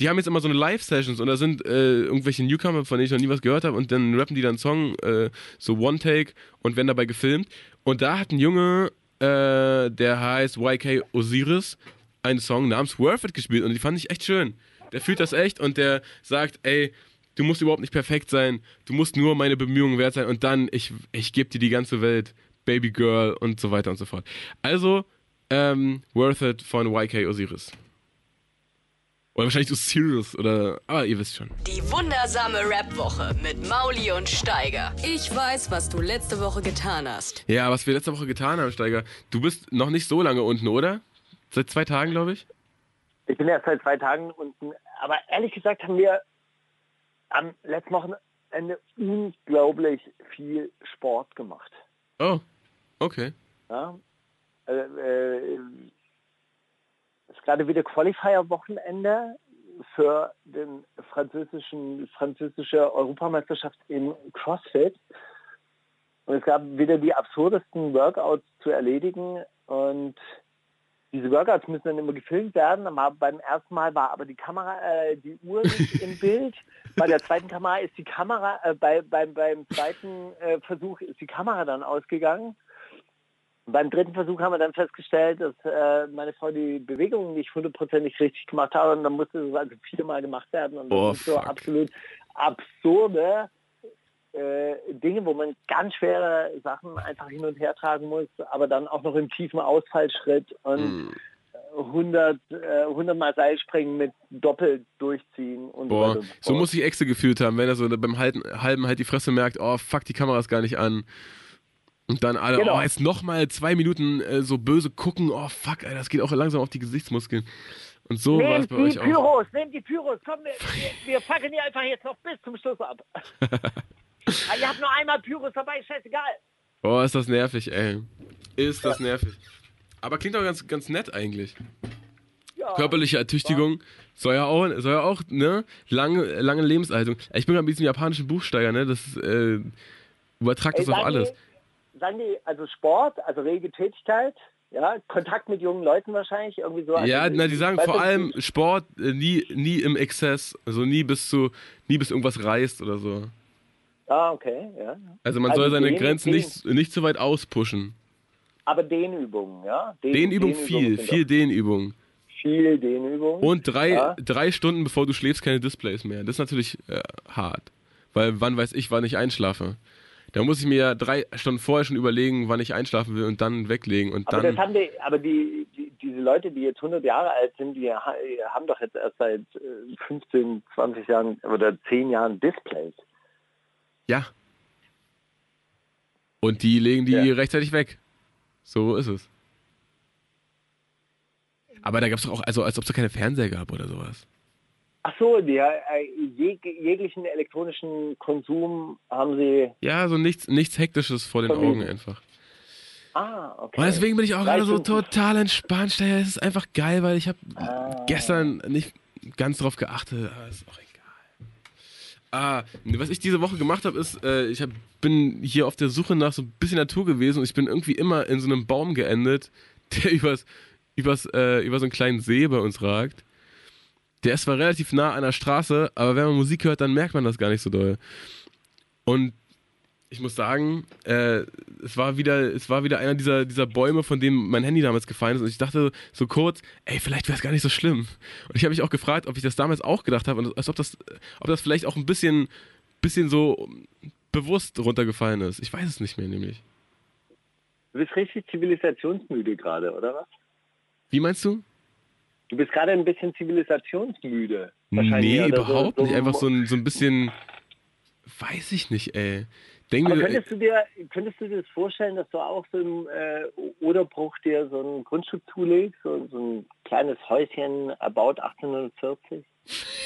die haben jetzt immer so eine Live-Sessions und da sind äh, irgendwelche Newcomer, von denen ich noch nie was gehört habe und dann rappen die dann einen Song, äh, so One-Take und werden dabei gefilmt. Und da hat ein Junge, äh, der heißt YK Osiris, einen Song namens Worth It gespielt und die fand ich echt schön. Der fühlt das echt und der sagt, ey, du musst überhaupt nicht perfekt sein, du musst nur meine Bemühungen wert sein und dann, ich, ich gebe dir die ganze Welt, Baby Girl und so weiter und so fort. Also, ähm, Worth It von YK Osiris. Oder wahrscheinlich Osiris oder, aber ihr wisst schon. Die wundersame Rap-Woche mit Mauli und Steiger. Ich weiß, was du letzte Woche getan hast. Ja, was wir letzte Woche getan haben, Steiger. Du bist noch nicht so lange unten, oder? Seit zwei Tagen, glaube ich. Ich bin erst seit zwei Tagen unten, aber ehrlich gesagt haben wir am letzten Wochenende unglaublich viel Sport gemacht. Oh, okay. Ja? Äh, äh, es ist gerade wieder Qualifier-Wochenende für den französischen französische Europameisterschaft in CrossFit. Und es gab wieder die absurdesten Workouts zu erledigen und diese Workouts müssen dann immer gefilmt werden. Beim ersten Mal war aber die Kamera, äh, die Uhr nicht im Bild. Bei der zweiten Kamera ist die Kamera, äh, bei, beim, beim zweiten äh, Versuch ist die Kamera dann ausgegangen. Beim dritten Versuch haben wir dann festgestellt, dass äh, meine Frau die Bewegungen nicht hundertprozentig richtig gemacht hat und dann musste es also viermal gemacht werden. Und das Oh, sind so fuck. absolut absurde äh, Dinge, wo man ganz schwere Sachen einfach hin und her tragen muss, aber dann auch noch im tiefen Ausfallschritt und Hm. 100, äh, 100 Mal Seilspringen mit doppelt durchziehen und Boah, so muss sich Exe gefühlt haben, wenn er so beim halben, halben halt die Fresse merkt, oh fuck, die Kamera ist gar nicht an. Und dann alle, Genau. oh, jetzt nochmal zwei Minuten äh, so böse gucken, oh fuck, ey, das geht auch langsam auf die Gesichtsmuskeln. Und so war es bei die euch auch. Pyros, nehmt die Pyros, komm, wir, wir, wir fackeln die einfach jetzt noch bis zum Schluss ab. Ah, ihr habt nur einmal Pyros dabei, scheißegal. Oh, ist das nervig, ey. Ist das nervig. Aber klingt auch ganz, ganz nett eigentlich. Ja. Körperliche Ertüchtigung soll ja auch, soll ja auch ne, lange, lange Lebenserhaltung. Ich bin gerade mit diesem japanischen Buchsteiger, ne, das äh, übertragt Ey, das auf alles. Sagen die, also Sport, also rege Tätigkeit, ja, Kontakt mit jungen Leuten wahrscheinlich, irgendwie so. Also Ja, na, die sagen vor nicht, allem Sport äh, nie, nie im Exzess, also nie bis zu, nie bis irgendwas reißt oder so. Ah, okay, ja. Also man Also soll seine den- Grenzen den- nicht, nicht zu weit auspushen. Aber Dehnübungen, ja. Dehnübung Dehnübungen viel, viel doch Dehnübung. Viel Dehnübungen. Und drei, Ja. drei Stunden bevor du schläfst, keine Displays mehr. Das ist natürlich äh, hart. Weil wann weiß ich, wann ich einschlafe? Da muss ich mir ja drei Stunden vorher schon überlegen, wann ich einschlafen will und dann weglegen und aber dann. das haben die, aber die, die, diese Leute, die jetzt 100 Jahre alt sind, die ha- haben doch jetzt erst seit äh, 15, 20 Jahren oder 10 Jahren Displays. Ja. Und die legen die Ja. rechtzeitig weg. So ist es. Aber da gab es doch auch, also als ob es da keine Fernseher gab oder sowas. Ach so, die, äh, jeg jeglichen elektronischen Konsum haben sie. Ja, so nichts, nichts Hektisches vor den. Augen einfach. Ah, okay. Und deswegen bin ich auch gerade so total entspannt. Steiger. Es ist einfach geil, weil ich habe Ah. gestern nicht ganz drauf geachtet. Aber ist auch egal. Ah, was ich diese Woche gemacht habe, ist, äh, ich hab, bin hier auf der Suche nach so ein bisschen Natur gewesen und ich bin irgendwie immer in so einem Baum geendet, der übers, übers, äh, über so einen kleinen See bei uns ragt. Der ist zwar relativ nah an der Straße, aber wenn man Musik hört, dann merkt man das gar nicht so doll. Und ich muss sagen, äh, es war wieder, es war wieder einer dieser, dieser Bäume, von denen mein Handy damals gefallen ist. Und ich dachte so kurz, ey, vielleicht wäre es gar nicht so schlimm. Und ich habe mich auch gefragt, ob ich das damals auch gedacht habe, und als ob das, ob das vielleicht auch ein bisschen, bisschen so bewusst runtergefallen ist. Ich weiß es nicht mehr, nämlich. Du bist richtig zivilisationsmüde gerade, oder was? Wie meinst du? Du bist gerade ein bisschen zivilisationsmüde. Nee, überhaupt so, so nicht. Einfach so ein, so ein bisschen, weiß ich nicht, ey. Denk Aber könntest du, dir, könntest du dir das vorstellen, dass du auch so im äh, Oderbruch dir so ein Grundstück zulegst, so, so ein kleines Häuschen about 1840?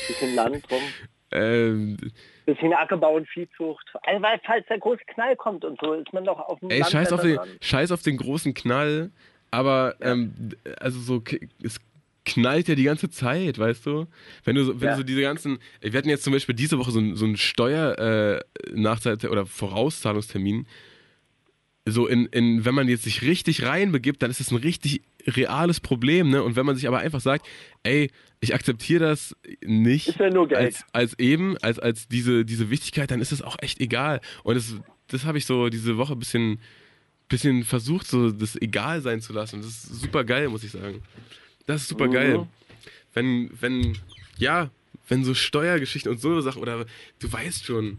Bisschen Land drum? Ähm, bisschen Ackerbau und Viehzucht. Also, weil falls der große Knall kommt und so, ist man doch auf dem Ey, Land scheiß auf, den, dran. scheiß auf den großen Knall, aber Ja. ähm, also so, es knallt ja die ganze Zeit, weißt du? Wenn du so, wenn Ja. du so diese ganzen, wir hatten jetzt zum Beispiel diese Woche so, ein- so einen Steuer äh, oder Vorauszahlungstermin. So in, in, wenn man jetzt sich richtig reinbegibt, dann ist es ein richtig reales Problem, ne? Und wenn man sich aber einfach sagt, ey, ich akzeptiere das nicht ja als, als eben, als, als diese, diese Wichtigkeit, dann ist es auch echt egal. Und das, das habe ich so diese Woche ein bisschen, bisschen versucht, so das egal sein zu lassen. Das ist super geil, muss ich sagen. Das ist super Mhm. geil. Wenn, wenn, ja, wenn so Steuergeschichten und so Sachen, oder du weißt schon,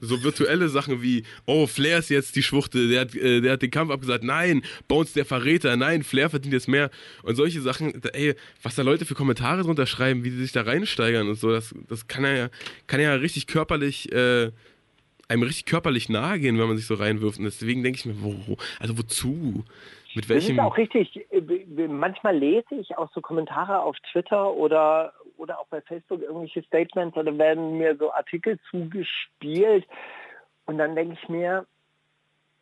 so virtuelle Sachen wie, oh, Flair ist jetzt die Schwuchte, der hat, äh, der hat den Kampf abgesagt, nein, Bones der Verräter, nein, Flair verdient jetzt mehr. Und solche Sachen, da- ey, was da Leute für Kommentare drunter schreiben, wie die sich da reinsteigern und so, das, das kann ja, kann ja richtig körperlich, äh, einem richtig körperlich nahe gehen, wenn man sich so reinwirft. Und deswegen denke ich mir, wo- also wozu? Mit Das welchem. ist auch richtig. äh, Manchmal lese ich auch so Kommentare auf Twitter oder, oder auch bei Facebook irgendwelche Statements oder werden mir so Artikel zugespielt. Und dann denke ich mir,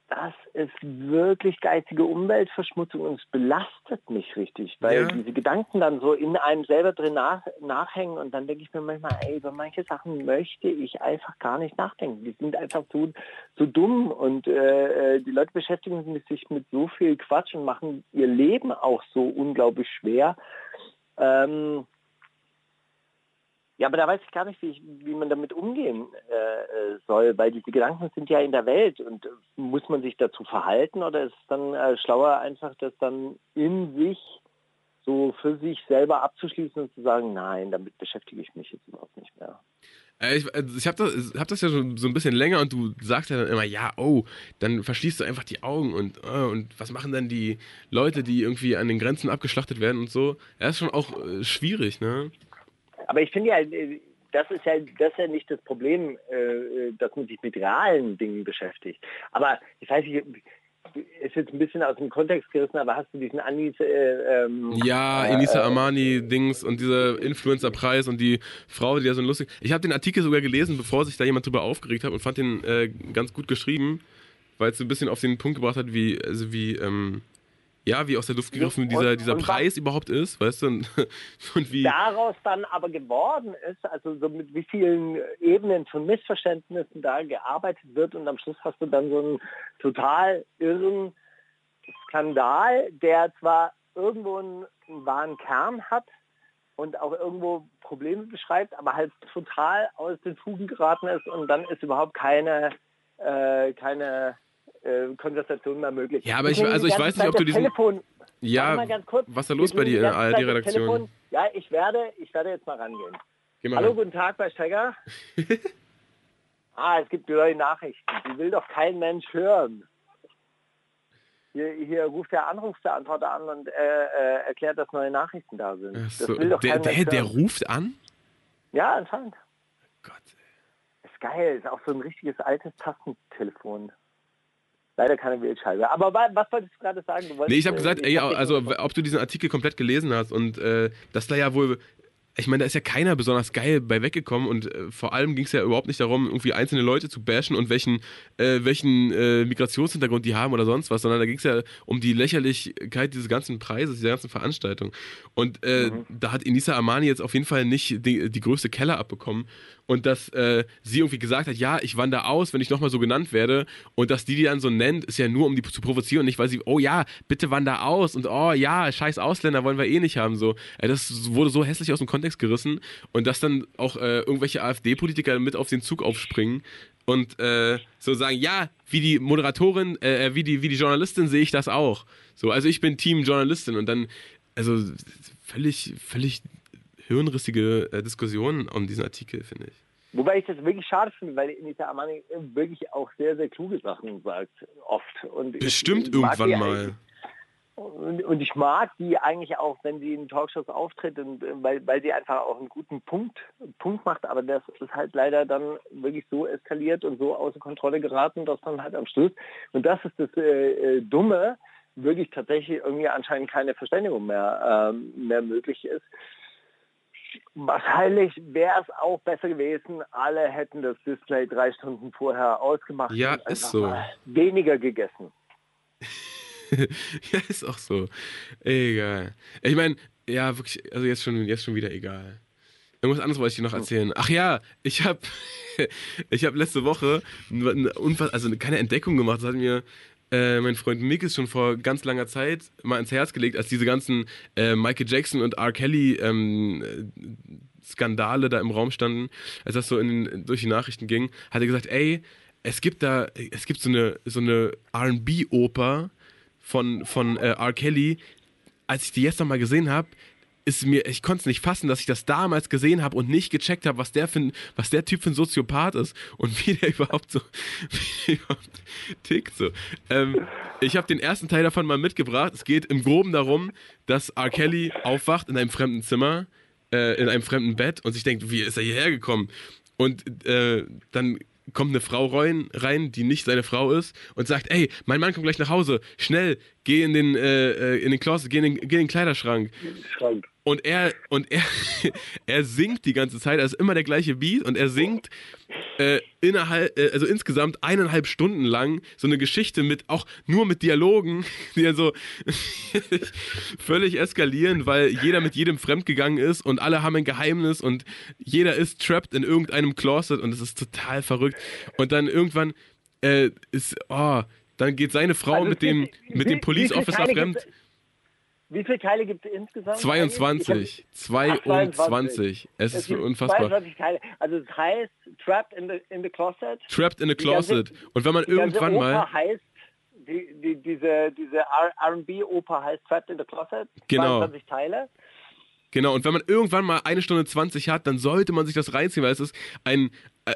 das ist wirklich geistige Umweltverschmutzung und es belastet mich richtig, weil Ja. diese Gedanken dann so in einem selber drin nach, nachhängen und dann denke ich mir manchmal, ey, über manche Sachen möchte ich einfach gar nicht nachdenken. Die sind einfach so, so dumm und äh, äh, die Leute beschäftigen sich mit so viel Quatsch und machen ihr Leben auch so unglaublich schwer. Ähm, ja, aber da weiß ich gar nicht, wie, ich, wie man damit umgehen äh, äh, soll, weil diese Gedanken sind ja in der Welt und äh, muss man sich dazu verhalten oder ist es dann äh, schlauer, einfach das dann in sich so für sich selber abzuschließen und zu sagen, nein, damit beschäftige ich mich jetzt überhaupt nicht mehr. Äh, Ich, also ich habe das, hab das ja schon so ein bisschen länger und du sagst ja dann immer, ja, oh, dann verschließt du einfach die Augen und, äh, und was machen dann die Leute, die irgendwie an den Grenzen abgeschlachtet werden und so. Ja, ist schon auch schwierig, ne? Aber ich finde ja, äh, das ist ja, das ist ja nicht das Problem, äh, dass man sich mit realen Dingen beschäftigt. Aber ich weiß nicht, ist jetzt ein bisschen aus dem Kontext gerissen, aber hast du diesen Anis äh, ähm, Ja, äh, Enisa äh, Armani-Dings und dieser Influencer-Preis und die Frau, die da so lustig. Ich habe den Artikel sogar gelesen, bevor sich da jemand drüber aufgeregt hat und fand den äh, ganz gut geschrieben, weil es so ein bisschen auf den Punkt gebracht hat, wie, also wie, ähm, ja, wie aus der Luft gegriffen Und- dieser, dieser und Preis überhaupt ist, weißt du? Und, und wie. daraus dann aber geworden ist, also so mit wie vielen Ebenen von Missverständnissen da gearbeitet wird und am Schluss hast du dann so einen total irren Skandal, der zwar irgendwo einen, einen wahren Kern hat und auch irgendwo Probleme beschreibt, aber halt total aus den Fugen geraten ist und dann ist überhaupt keine, äh, keine äh, Konversation mehr möglich. Ja, aber ich- also ich weiß nicht, ob du diesen- Telefon Ja, ganz kurz. was ist da los bei dir in die der ARD-Redaktion? Ja, ich werde, ich werde jetzt mal rangehen. Geh mal Hallo, ran. guten Tag bei Stecker. ah, es gibt neue Nachrichten. Die will doch kein Mensch hören. Hier, hier ruft der Anrufbeantworter an und äh, äh, erklärt, dass neue Nachrichten da sind. Das so, will doch der, kein der, Mensch der hören. ruft an? Ja, anscheinend. Gott. Ist geil. Ist auch so ein richtiges altes Tastentelefon. Leider keine Wählscheibe. Aber wa- was wolltest du gerade sagen? Du Nee, ich habe äh, gesagt, ey, also ob du diesen Artikel komplett gelesen hast und äh, dass da ja wohl, ich meine, da ist ja keiner besonders geil bei weggekommen und äh, vor allem ging es ja überhaupt nicht darum, irgendwie einzelne Leute zu bashen und welchen, äh, welchen äh, Migrationshintergrund die haben oder sonst was, sondern da ging es ja um die Lächerlichkeit dieses ganzen Preises, dieser ganzen Veranstaltung. Und äh, Mhm. da hat Inisa Armani jetzt auf jeden Fall nicht die, die größte Keller abbekommen. Und dass äh, sie irgendwie gesagt hat, ja, ich wandere aus, wenn ich nochmal so genannt werde und dass die die dann so nennt, ist ja nur, um die zu provozieren, nicht weil sie, oh ja, bitte wander aus und oh ja, scheiß Ausländer wollen wir eh nicht haben, so. Äh, das wurde so hässlich aus dem Kontext gerissen und dass dann auch äh, irgendwelche AfD-Politiker mit auf den Zug aufspringen und äh, so sagen, ja, wie die Moderatorin, äh, wie die, wie die Journalistin sehe ich das auch. So, also ich bin Team Journalistin und dann, also völlig, völlig hirnrissige äh, Diskussionen um diesen Artikel, finde ich. Wobei ich das wirklich schade finde, weil Anita Armani wirklich auch sehr, sehr kluge Sachen sagt, oft. Und Bestimmt ich, ich irgendwann mal. Und, und, ich mag die eigentlich auch, wenn sie in Talkshows auftritt, und, weil, weil sie einfach auch einen guten Punkt, Punkt macht. Aber das ist halt leider dann wirklich so eskaliert und so außer Kontrolle geraten, dass dann halt am Schluss, und das ist das äh, äh Dumme, wirklich tatsächlich irgendwie anscheinend keine Verständigung mehr, äh, mehr möglich ist. Wahrscheinlich wäre es auch besser gewesen, alle hätten das Display drei Stunden vorher ausgemacht ja, und ist so. weniger gegessen. ja, ist auch so. Egal. Ich meine, ja, wirklich, also jetzt schon, jetzt schon wieder egal. Irgendwas anderes wollte ich dir noch erzählen. Ach ja, ich habe ich hab letzte Woche eine, also keine Entdeckung gemacht. Das hat mir äh, mein Freund Mick ist schon vor ganz langer Zeit mal ins Herz gelegt, als diese ganzen äh, Michael Jackson und R. Kelly ähm, Skandale da im Raum standen, als das so in, durch die Nachrichten ging, hat er gesagt, ey, es gibt da, es gibt so eine, so eine R&B-Oper von, von äh, R. Kelly. Als ich die jetzt nochmal gesehen habe, ist mir, ich konnte es nicht fassen, dass ich das damals gesehen habe und nicht gecheckt habe, was der was der Typ für ein Soziopath ist und wie der überhaupt so tickt so. Ähm, ich habe den ersten Teil davon mal mitgebracht. Es geht im Groben darum, dass R. Kelly aufwacht in einem fremden Zimmer, äh, in einem fremden Bett und sich denkt, wie ist er hierher gekommen? Und äh, dann kommt eine Frau rein, rein, die nicht seine Frau ist und sagt, ey, mein Mann kommt gleich nach Hause, schnell, geh in den, äh, äh in den Closet, geh in den, geh in den Kleiderschrank. Schrank. Und er, und er, er singt die ganze Zeit, also immer der gleiche Beat und er singt äh, innerhalb, äh, also insgesamt eineinhalb Stunden lang so eine Geschichte mit, auch nur mit Dialogen, die ja so völlig eskalieren, weil jeder mit jedem fremdgegangen ist und alle haben ein Geheimnis und jeder ist trapped in irgendeinem Closet und es ist total verrückt. Und dann irgendwann äh, ist, oh, dann geht seine Frau also mit dem, mit dem Police Officer fremd. Wie viele Teile gibt es insgesamt? 22. 22. Es, es ist unfassbar. 22 Teile. Also es heißt Trapped in the, in the Closet. Trapped in the Closet. Ganze, Und wenn man irgendwann mal... Heißt, die, die, diese diese R&B-Oper heißt Trapped in the Closet. Genau. 22 Teile. Genau, und wenn man irgendwann mal eine Stunde 20 hat, dann sollte man sich das reinziehen, weil es ist ein,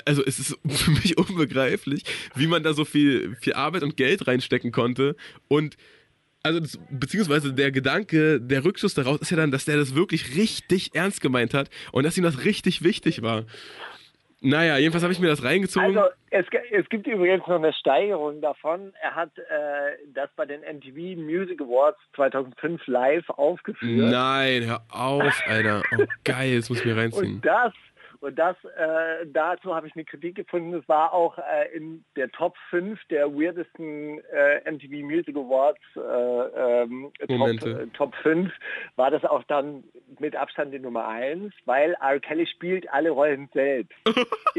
also es ist für mich unbegreiflich, wie man da so viel, viel Arbeit und Geld reinstecken konnte und also das, beziehungsweise der Gedanke, der Rückschluss daraus ist ja dann, dass der das wirklich richtig ernst gemeint hat und dass ihm das richtig wichtig war. Naja, jedenfalls habe ich mir das reingezogen. Also es, es, gibt übrigens noch eine Steigerung davon. Er hat äh, das bei den MTV Music Awards 2005 live aufgeführt. Nein, hör auf, Alter. Oh, geil, das muss ich mir reinziehen. Und das und das, äh, dazu habe ich eine Kritik gefunden. Es war auch äh, in der Top 5 der weirdesten äh, MTV Music Awards äh, ähm, Top, äh, Top 5 war das auch dann mit Abstand die Nummer 1, weil R. Kelly spielt alle Rollen selbst.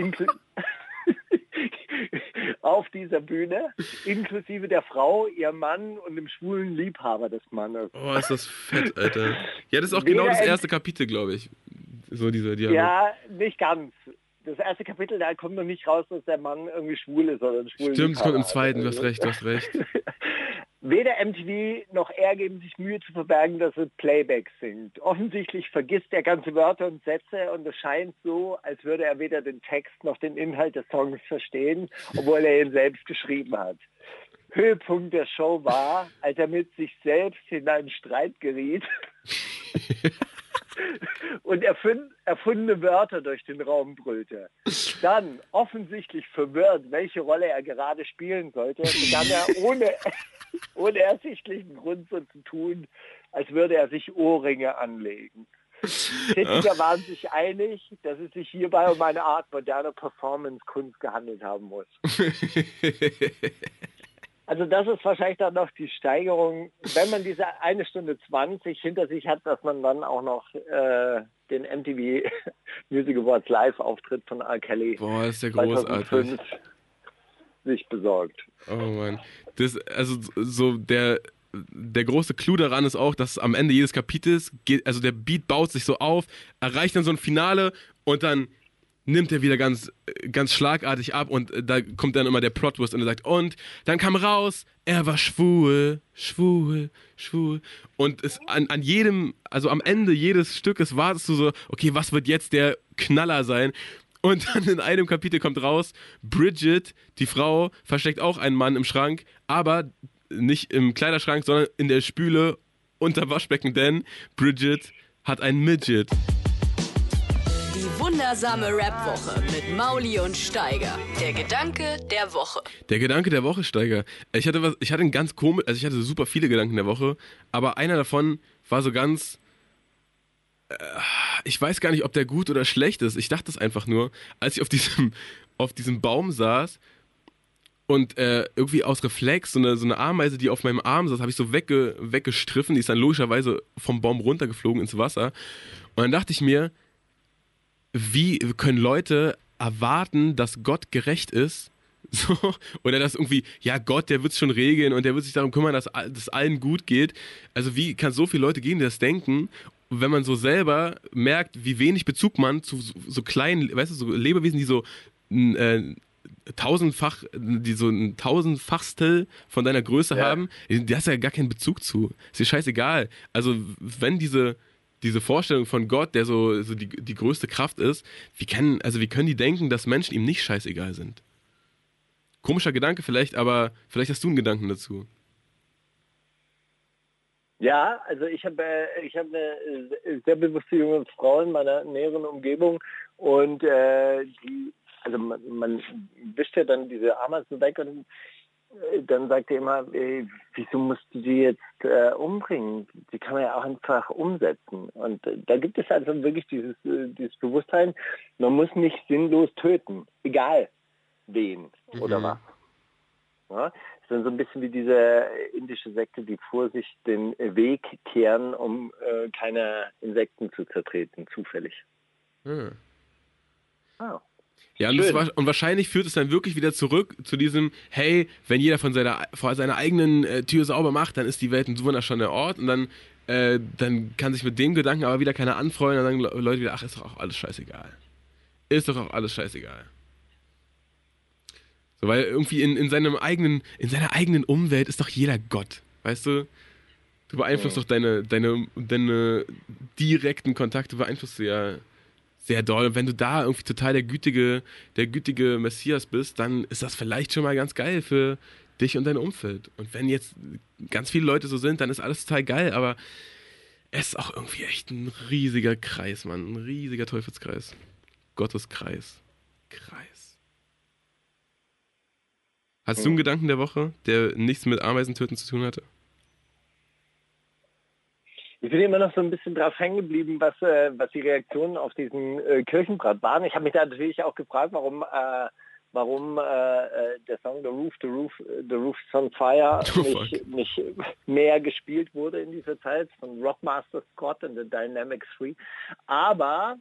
auf dieser Bühne, inklusive der Frau, ihr Mann und dem schwulen Liebhaber des Mannes. Oh, ist das fett, Alter. Ja, das ist auch genau das erste Kapitel, glaube ich. So dieser Dialog. Ja, nicht ganz. Das erste Kapitel, da kommt noch nicht raus, dass der Mann irgendwie schwul ist oder schwul Stimmt, es kommt im zweiten, du hast recht, du hast recht. Weder MTV noch er geben sich Mühe zu verbergen, dass er Playback singt. Offensichtlich vergisst er ganze Wörter und Sätze und es scheint so, als würde er weder den Text noch den Inhalt des Songs verstehen, obwohl er ihn selbst geschrieben hat. Höhepunkt der Show war, als er mit sich selbst in einen Streit geriet und erfundene Wörter durch den Raum brüllte. Dann, offensichtlich verwirrt, welche Rolle er gerade spielen sollte, begann er ohne, ohne ersichtlichen Grund so zu tun, als würde er sich Ohrringe anlegen. Kritiker waren sich einig, dass es sich hierbei um eine Art moderne Performance-Kunst gehandelt haben muss. Also das ist wahrscheinlich dann noch die Steigerung, wenn man diese eine Stunde 20 hinter sich hat, dass man dann auch noch äh, den MTV Music Awards Live-Auftritt von R. Kelly. Boah, ist der großartig. sich besorgt. Oh Mann. Das, also so der, der große Clou daran ist auch, dass am Ende jedes Kapitels geht, also der Beat baut sich so auf, erreicht dann so ein Finale und dann nimmt er wieder ganz, ganz schlagartig ab und da kommt dann immer der Plotwurst und er sagt, und dann kam raus, er war schwul, schwul, schwul. Und es an, an jedem, also am Ende jedes Stückes wartest du so, okay, was wird jetzt der Knaller sein? Und dann in einem Kapitel kommt raus, Bridget, die Frau, versteckt auch einen Mann im Schrank, aber nicht im Kleiderschrank, sondern in der Spüle unter Waschbecken, denn Bridget hat einen Midget. Die wundersame Rap-Woche mit Mauli und Steiger. Der Gedanke der Woche. Der Gedanke der Woche, Steiger. Ich hatte was, ich hatte einen ganz komisch, also ich hatte super viele Gedanken der Woche, aber einer davon war so ganz, äh, ich weiß gar nicht, ob der gut oder schlecht ist. Ich dachte es einfach nur, als ich auf diesem, auf diesem Baum saß und äh, irgendwie aus Reflex so eine, so eine Ameise, die auf meinem Arm saß, habe ich so wegge, weggestriffen. Die ist dann logischerweise vom Baum runtergeflogen ins Wasser. Und dann dachte ich mir, wie können Leute erwarten, dass Gott gerecht ist? So, oder dass irgendwie, ja, Gott, der wird es schon regeln und der wird sich darum kümmern, dass es allen gut geht. Also, wie kann so viele Leute gehen, die das denken? wenn man so selber merkt, wie wenig Bezug man zu so, so kleinen, weißt du, so Lebewesen, die so äh, tausendfach, die so ein tausendfachstel von deiner Größe ja. haben, die hast ja gar keinen Bezug zu. Ist dir scheißegal. Also, wenn diese, diese Vorstellung von Gott, der so, so die, die größte Kraft ist, wie können, also wie können die denken, dass Menschen ihm nicht scheißegal sind? Komischer Gedanke vielleicht, aber vielleicht hast du einen Gedanken dazu. Ja, also ich habe äh, ich habe eine sehr bewusste junge Frau in meiner näheren Umgebung und äh, die, also man, man wischt ja dann diese Ameisen weg und dann sagt er immer, ey, wieso musst du die jetzt äh, umbringen? Die kann man ja auch einfach umsetzen. Und äh, da gibt es also wirklich dieses, äh, dieses Bewusstsein, man muss nicht sinnlos töten, egal wen mhm. oder was. Ja? ist dann so ein bisschen wie diese indische Sekte, die vor sich den Weg kehren, um äh, keine Insekten zu zertreten, zufällig. Hm. Ah. Ja, und, war, und, wahrscheinlich führt es dann wirklich wieder zurück zu diesem, hey, wenn jeder von seiner, von seiner eigenen äh, Tür sauber macht, dann ist die Welt ein wunderschöner Ort und dann, äh, dann kann sich mit dem Gedanken aber wieder keiner anfreuen und dann sagen Leute wieder, ach, ist doch auch alles scheißegal. Ist doch auch alles scheißegal. So, weil irgendwie in, in, seinem eigenen, in seiner eigenen Umwelt ist doch jeder Gott, weißt du? Du beeinflusst ja. doch deine, deine, deine direkten Kontakte, beeinflusst du ja sehr doll. Und wenn du da irgendwie total der gütige, der gütige Messias bist, dann ist das vielleicht schon mal ganz geil für dich und dein Umfeld. Und wenn jetzt ganz viele Leute so sind, dann ist alles total geil, aber es ist auch irgendwie echt ein riesiger Kreis, Mann. Ein riesiger Teufelskreis. Gotteskreis. Kreis. Hast du einen Gedanken der Woche, der nichts mit Ameisentöten zu tun hatte? Ich bin immer noch so ein bisschen drauf hängen geblieben, was, äh, was die Reaktionen auf diesen äh, Kirchenbrand waren. Ich habe mich da natürlich auch gefragt, warum, äh, warum äh, äh, der Song The Roof, The Roof, The Roof's on Fire oh, nicht, nicht, mehr gespielt wurde in dieser Zeit von Rockmaster Scott und The Dynamics Free. Aber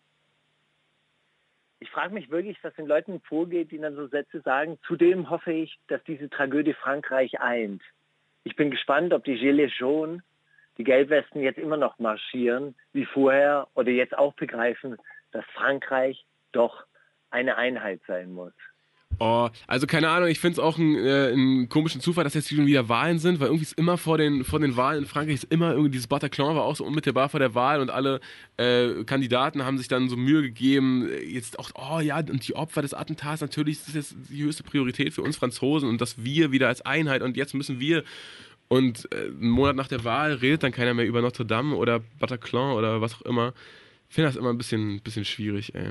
ich frage mich wirklich, was den Leuten vorgeht, die dann so Sätze sagen. Zudem hoffe ich, dass diese Tragödie Frankreich eint. Ich bin gespannt, ob die Gilets jaunes die Gelbwesten jetzt immer noch marschieren wie vorher oder jetzt auch begreifen, dass Frankreich doch eine Einheit sein muss. Oh, also keine Ahnung, ich finde es auch einen, äh, einen komischen Zufall, dass jetzt schon wieder Wahlen sind, weil irgendwie ist immer vor den, vor den Wahlen in Frankreich ist immer irgendwie dieses Bataclan war auch so unmittelbar vor der Wahl und alle äh, Kandidaten haben sich dann so Mühe gegeben, jetzt auch, oh ja, und die Opfer des Attentats, natürlich ist das jetzt die höchste Priorität für uns Franzosen und dass wir wieder als Einheit und jetzt müssen wir und äh, einen Monat nach der Wahl redet dann keiner mehr über Notre Dame oder Bataclan oder was auch immer. Ich finde das immer ein bisschen, bisschen schwierig. Ey.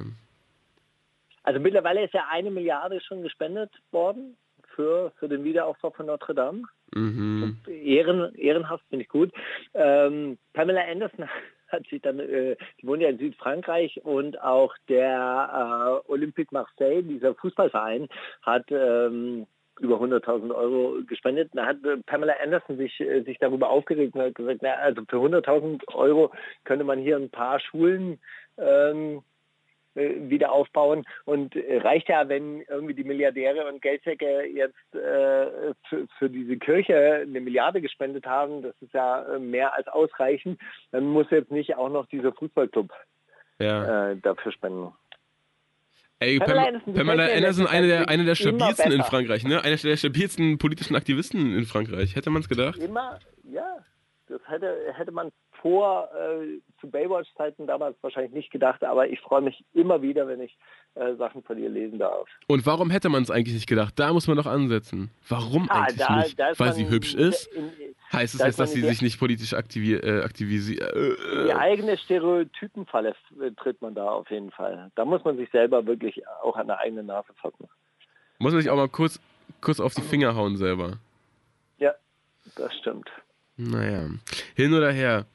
Also mittlerweile ist ja eine Milliarde schon gespendet worden für, für den Wiederaufbau von Notre Dame. Mhm. Ehren, ehrenhaft finde ich gut. Ähm, Pamela Anderson hat sich dann, äh, die wohnt ja in Südfrankreich und auch der äh, Olympique Marseille, dieser Fußballverein, hat ähm, über 100.000 Euro gespendet. Da hat äh, Pamela Anderson sich, äh, sich darüber aufgeregt und hat gesagt, na, also für 100.000 Euro könnte man hier ein paar Schulen ähm, äh, wieder aufbauen. Und reicht ja, wenn irgendwie die Milliardäre und Geldsäcke jetzt äh, für, für, diese Kirche eine Milliarde gespendet haben, das ist ja mehr als ausreichend, dann muss jetzt nicht auch noch dieser Fußballclub ja. äh, dafür spenden. Ey, Pamela, Anderson, Pamela Anderson eine der, eine der stabilsten in Frankreich, ne? Eine der stabilsten politischen Aktivisten in Frankreich. Hätte man es gedacht? Immer, ja. Das hätte, hätte man vor äh, zu Baywatch-Zeiten damals wahrscheinlich nicht gedacht, aber ich freue mich immer wieder, wenn ich äh, Sachen von ihr lesen darf. Und warum hätte man es eigentlich nicht gedacht? Da muss man doch ansetzen. Warum ah, eigentlich da, nicht? Da Weil sie hübsch ist? In, heißt es jetzt, dass sie sich nicht politisch aktiviert? Äh, aktivisiert? Äh, die eigene Stereotypenfalle äh, tritt man da auf jeden Fall. Da muss man sich selber wirklich auch an der eigenen Nase fassen. Muss man sich auch mal kurz, kurz auf die Finger hauen selber. Ja, das stimmt. Naja, hin oder her.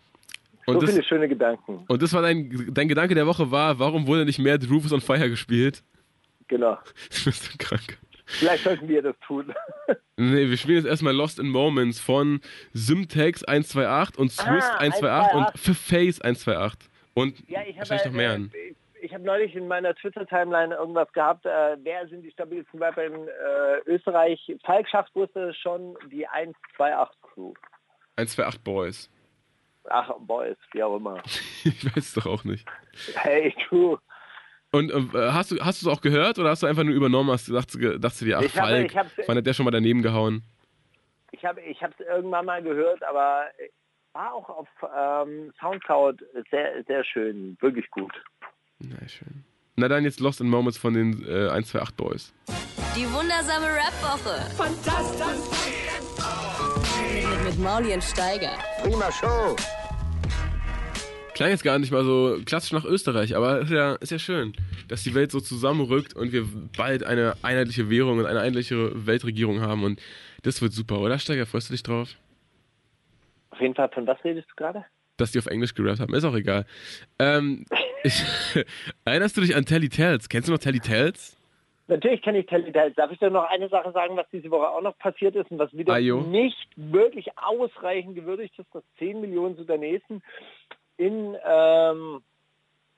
Und so das, viele schöne Gedanken. Und das war dein, dein Gedanke der Woche war, warum wurde nicht mehr The Roof is on Fire gespielt? Genau. Du bist so krank. Vielleicht sollten wir das tun. nee, wir spielen jetzt erstmal Lost in Moments von Simtex 128 und Swiss ah, 128 und Face 128. Und ja, ich wahrscheinlich noch mehr. Äh, ich habe neulich in meiner Twitter-Timeline irgendwas gehabt, äh, wer sind die stabilsten Rapper in äh, Österreich? Falk schafft wusste schon die 128 Crew. 128 Boys. Ach, Boys, wie auch immer. ich weiß es doch auch nicht. Hey, du. Und äh, hast du hast es auch gehört oder hast du einfach nur übernommen, hast dachtest, dachtest du dir, ach ich Falk, habe, wann hat der schon mal daneben gehauen? Ich habe ich es irgendwann mal gehört, aber war auch auf ähm, Soundcloud sehr, sehr schön, wirklich gut. Na schön. Na dann jetzt Lost in Moments von den äh, 128 Boys. Die wundersame Rap-Woche. Fantastisch. Mit, mit Mauli und Steiger. Prima Show. Klang jetzt gar nicht mal so klassisch nach Österreich, aber ist ja, ist ja schön, dass die Welt so zusammenrückt und wir bald eine einheitliche Währung und eine einheitliche Weltregierung haben und das wird super, oder Steiger? Freust du dich drauf? Auf jeden Fall, von was redest du gerade? Dass die auf Englisch gerappt haben, ist auch egal. Ähm, ich, erinnerst du dich an Telly Tales? Kennst du noch Telly Tales? Natürlich kenne ich Telly Tales. Darf ich dir noch eine Sache sagen, was diese Woche auch noch passiert ist und was wieder Ayo. nicht wirklich ausreichend gewürdigt ist, dass 10 Millionen Sudanesen in, ähm,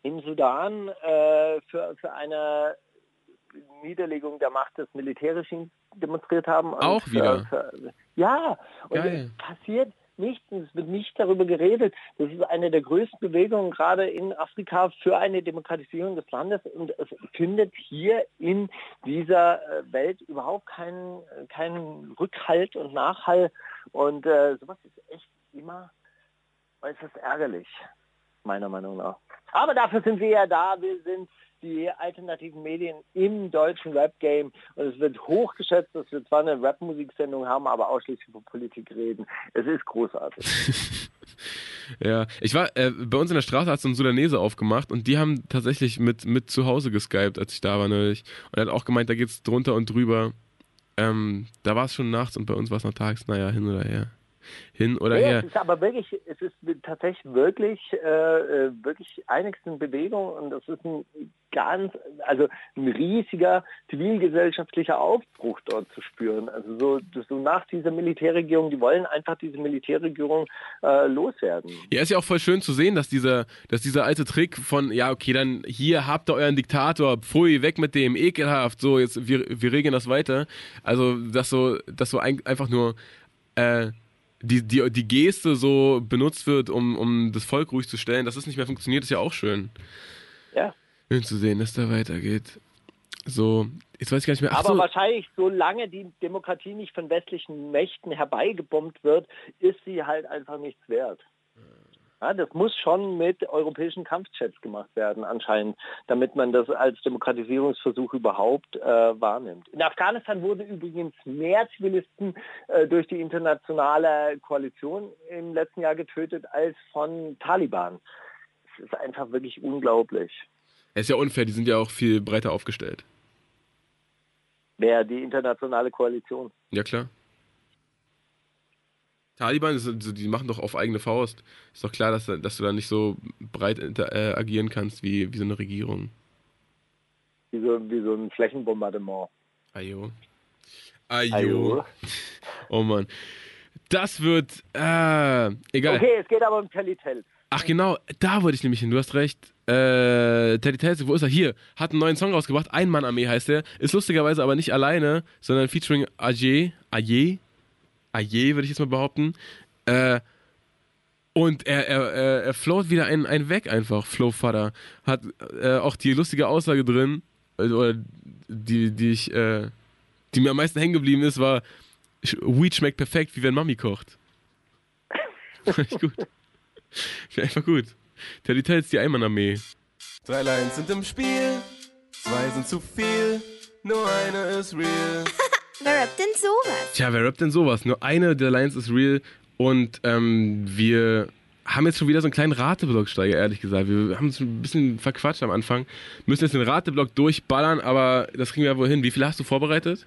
im Sudan äh, für, für eine Niederlegung der Macht des Militärregimes demonstriert haben. Und Auch wieder? Für, für, ja, und Geil. es passiert nichts, es wird nicht darüber geredet. Das ist eine der größten Bewegungen gerade in Afrika für eine Demokratisierung des Landes und es findet hier in dieser äh, Welt überhaupt keinen, keinen Rückhalt und Nachhall und äh, sowas ist echt immer äußerst ärgerlich, meiner Meinung nach. Aber dafür sind wir ja da. Wir sind die alternativen Medien im deutschen Rap-Game und es wird hochgeschätzt, dass wir zwar eine Rap-Musiksendung haben, aber ausschließlich über Politik reden. Es ist großartig. ja, ich war, äh, bei uns in der Straße hat so ein Sudanese aufgemacht und die haben tatsächlich mit, mit zu Hause geskypt, als ich da war neulich. Und er hat auch gemeint, da geht es drunter und drüber. Ähm, da war es schon nachts und bei uns war es noch tags, naja, hin oder her hin oder ja, her. Es ist aber wirklich, es ist tatsächlich wirklich, äh, äh wirklich einiges in Bewegung und das ist ein ganz, also ein riesiger zivilgesellschaftlicher Aufbruch dort zu spüren. Also so, so nach dieser Militärregierung, die wollen einfach diese Militärregierung äh, loswerden. Ja, ist ja auch voll schön zu sehen, dass dieser, dass dieser alte Trick von, ja, okay, dann hier habt ihr euren Diktator, pfui, weg mit dem, ekelhaft, so, jetzt, wir, wir regeln das weiter. Also, dass so, dass so ein, einfach nur, äh, die, die, die Geste so benutzt wird, um, um das Volk ruhig zu stellen, dass es nicht mehr funktioniert, ist ja auch schön. Ja. Schön zu sehen, dass da weitergeht. So, jetzt weiß ich gar nicht mehr. Ach Aber so. wahrscheinlich, solange die Demokratie nicht von westlichen Mächten herbeigebombt wird, ist sie halt einfach nichts wert. Ja, das muss schon mit europäischen Kampfjets gemacht werden anscheinend, damit man das als Demokratisierungsversuch überhaupt äh, wahrnimmt. In Afghanistan wurden übrigens mehr Zivilisten äh, durch die internationale Koalition im letzten Jahr getötet als von Taliban. Es ist einfach wirklich unglaublich. Es ist ja unfair, die sind ja auch viel breiter aufgestellt. Wer die internationale Koalition? Ja klar. Taliban, die machen doch auf eigene Faust. Ist doch klar, dass, dass du da nicht so breit äh, agieren kannst wie, wie so eine Regierung. Wie so, wie so ein Flächenbombardement. Ajo. Ajo. Ajo. Oh Mann. Das wird, äh, egal. Okay, es geht aber um Telltales. Ach genau, da wollte ich nämlich hin, du hast recht. Äh, Teddy Tales, wo ist er? Hier, hat einen neuen Song rausgebracht, Ein-Mann-Armee heißt der. Ist lustigerweise aber nicht alleine, sondern featuring Ajay, Ajay, Ajay würde ich jetzt mal behaupten. Äh, und er, er, er, er float wieder einen, einen weg einfach, Flow Vater. Hat äh, auch die lustige Aussage drin, also, oder die, die ich, äh, die mir am meisten hängen geblieben ist, war, Weed schmeckt perfekt, wie wenn Mami kocht. Fand ich gut. Finde einfach gut. Teddy Tales, die Einmann-Armee. Drei Lines sind im Spiel, zwei sind zu viel, nur eine ist real. Wer rappt denn sowas? Tja, wer rappt denn sowas? Nur eine der Lines ist real und ähm, wir haben jetzt schon wieder so einen kleinen Rateblock-Steiger, ehrlich gesagt. Wir haben uns ein bisschen verquatscht am Anfang. Müssen jetzt den Rateblock durchballern, aber das kriegen wir ja wohl hin. Wie viele hast du vorbereitet?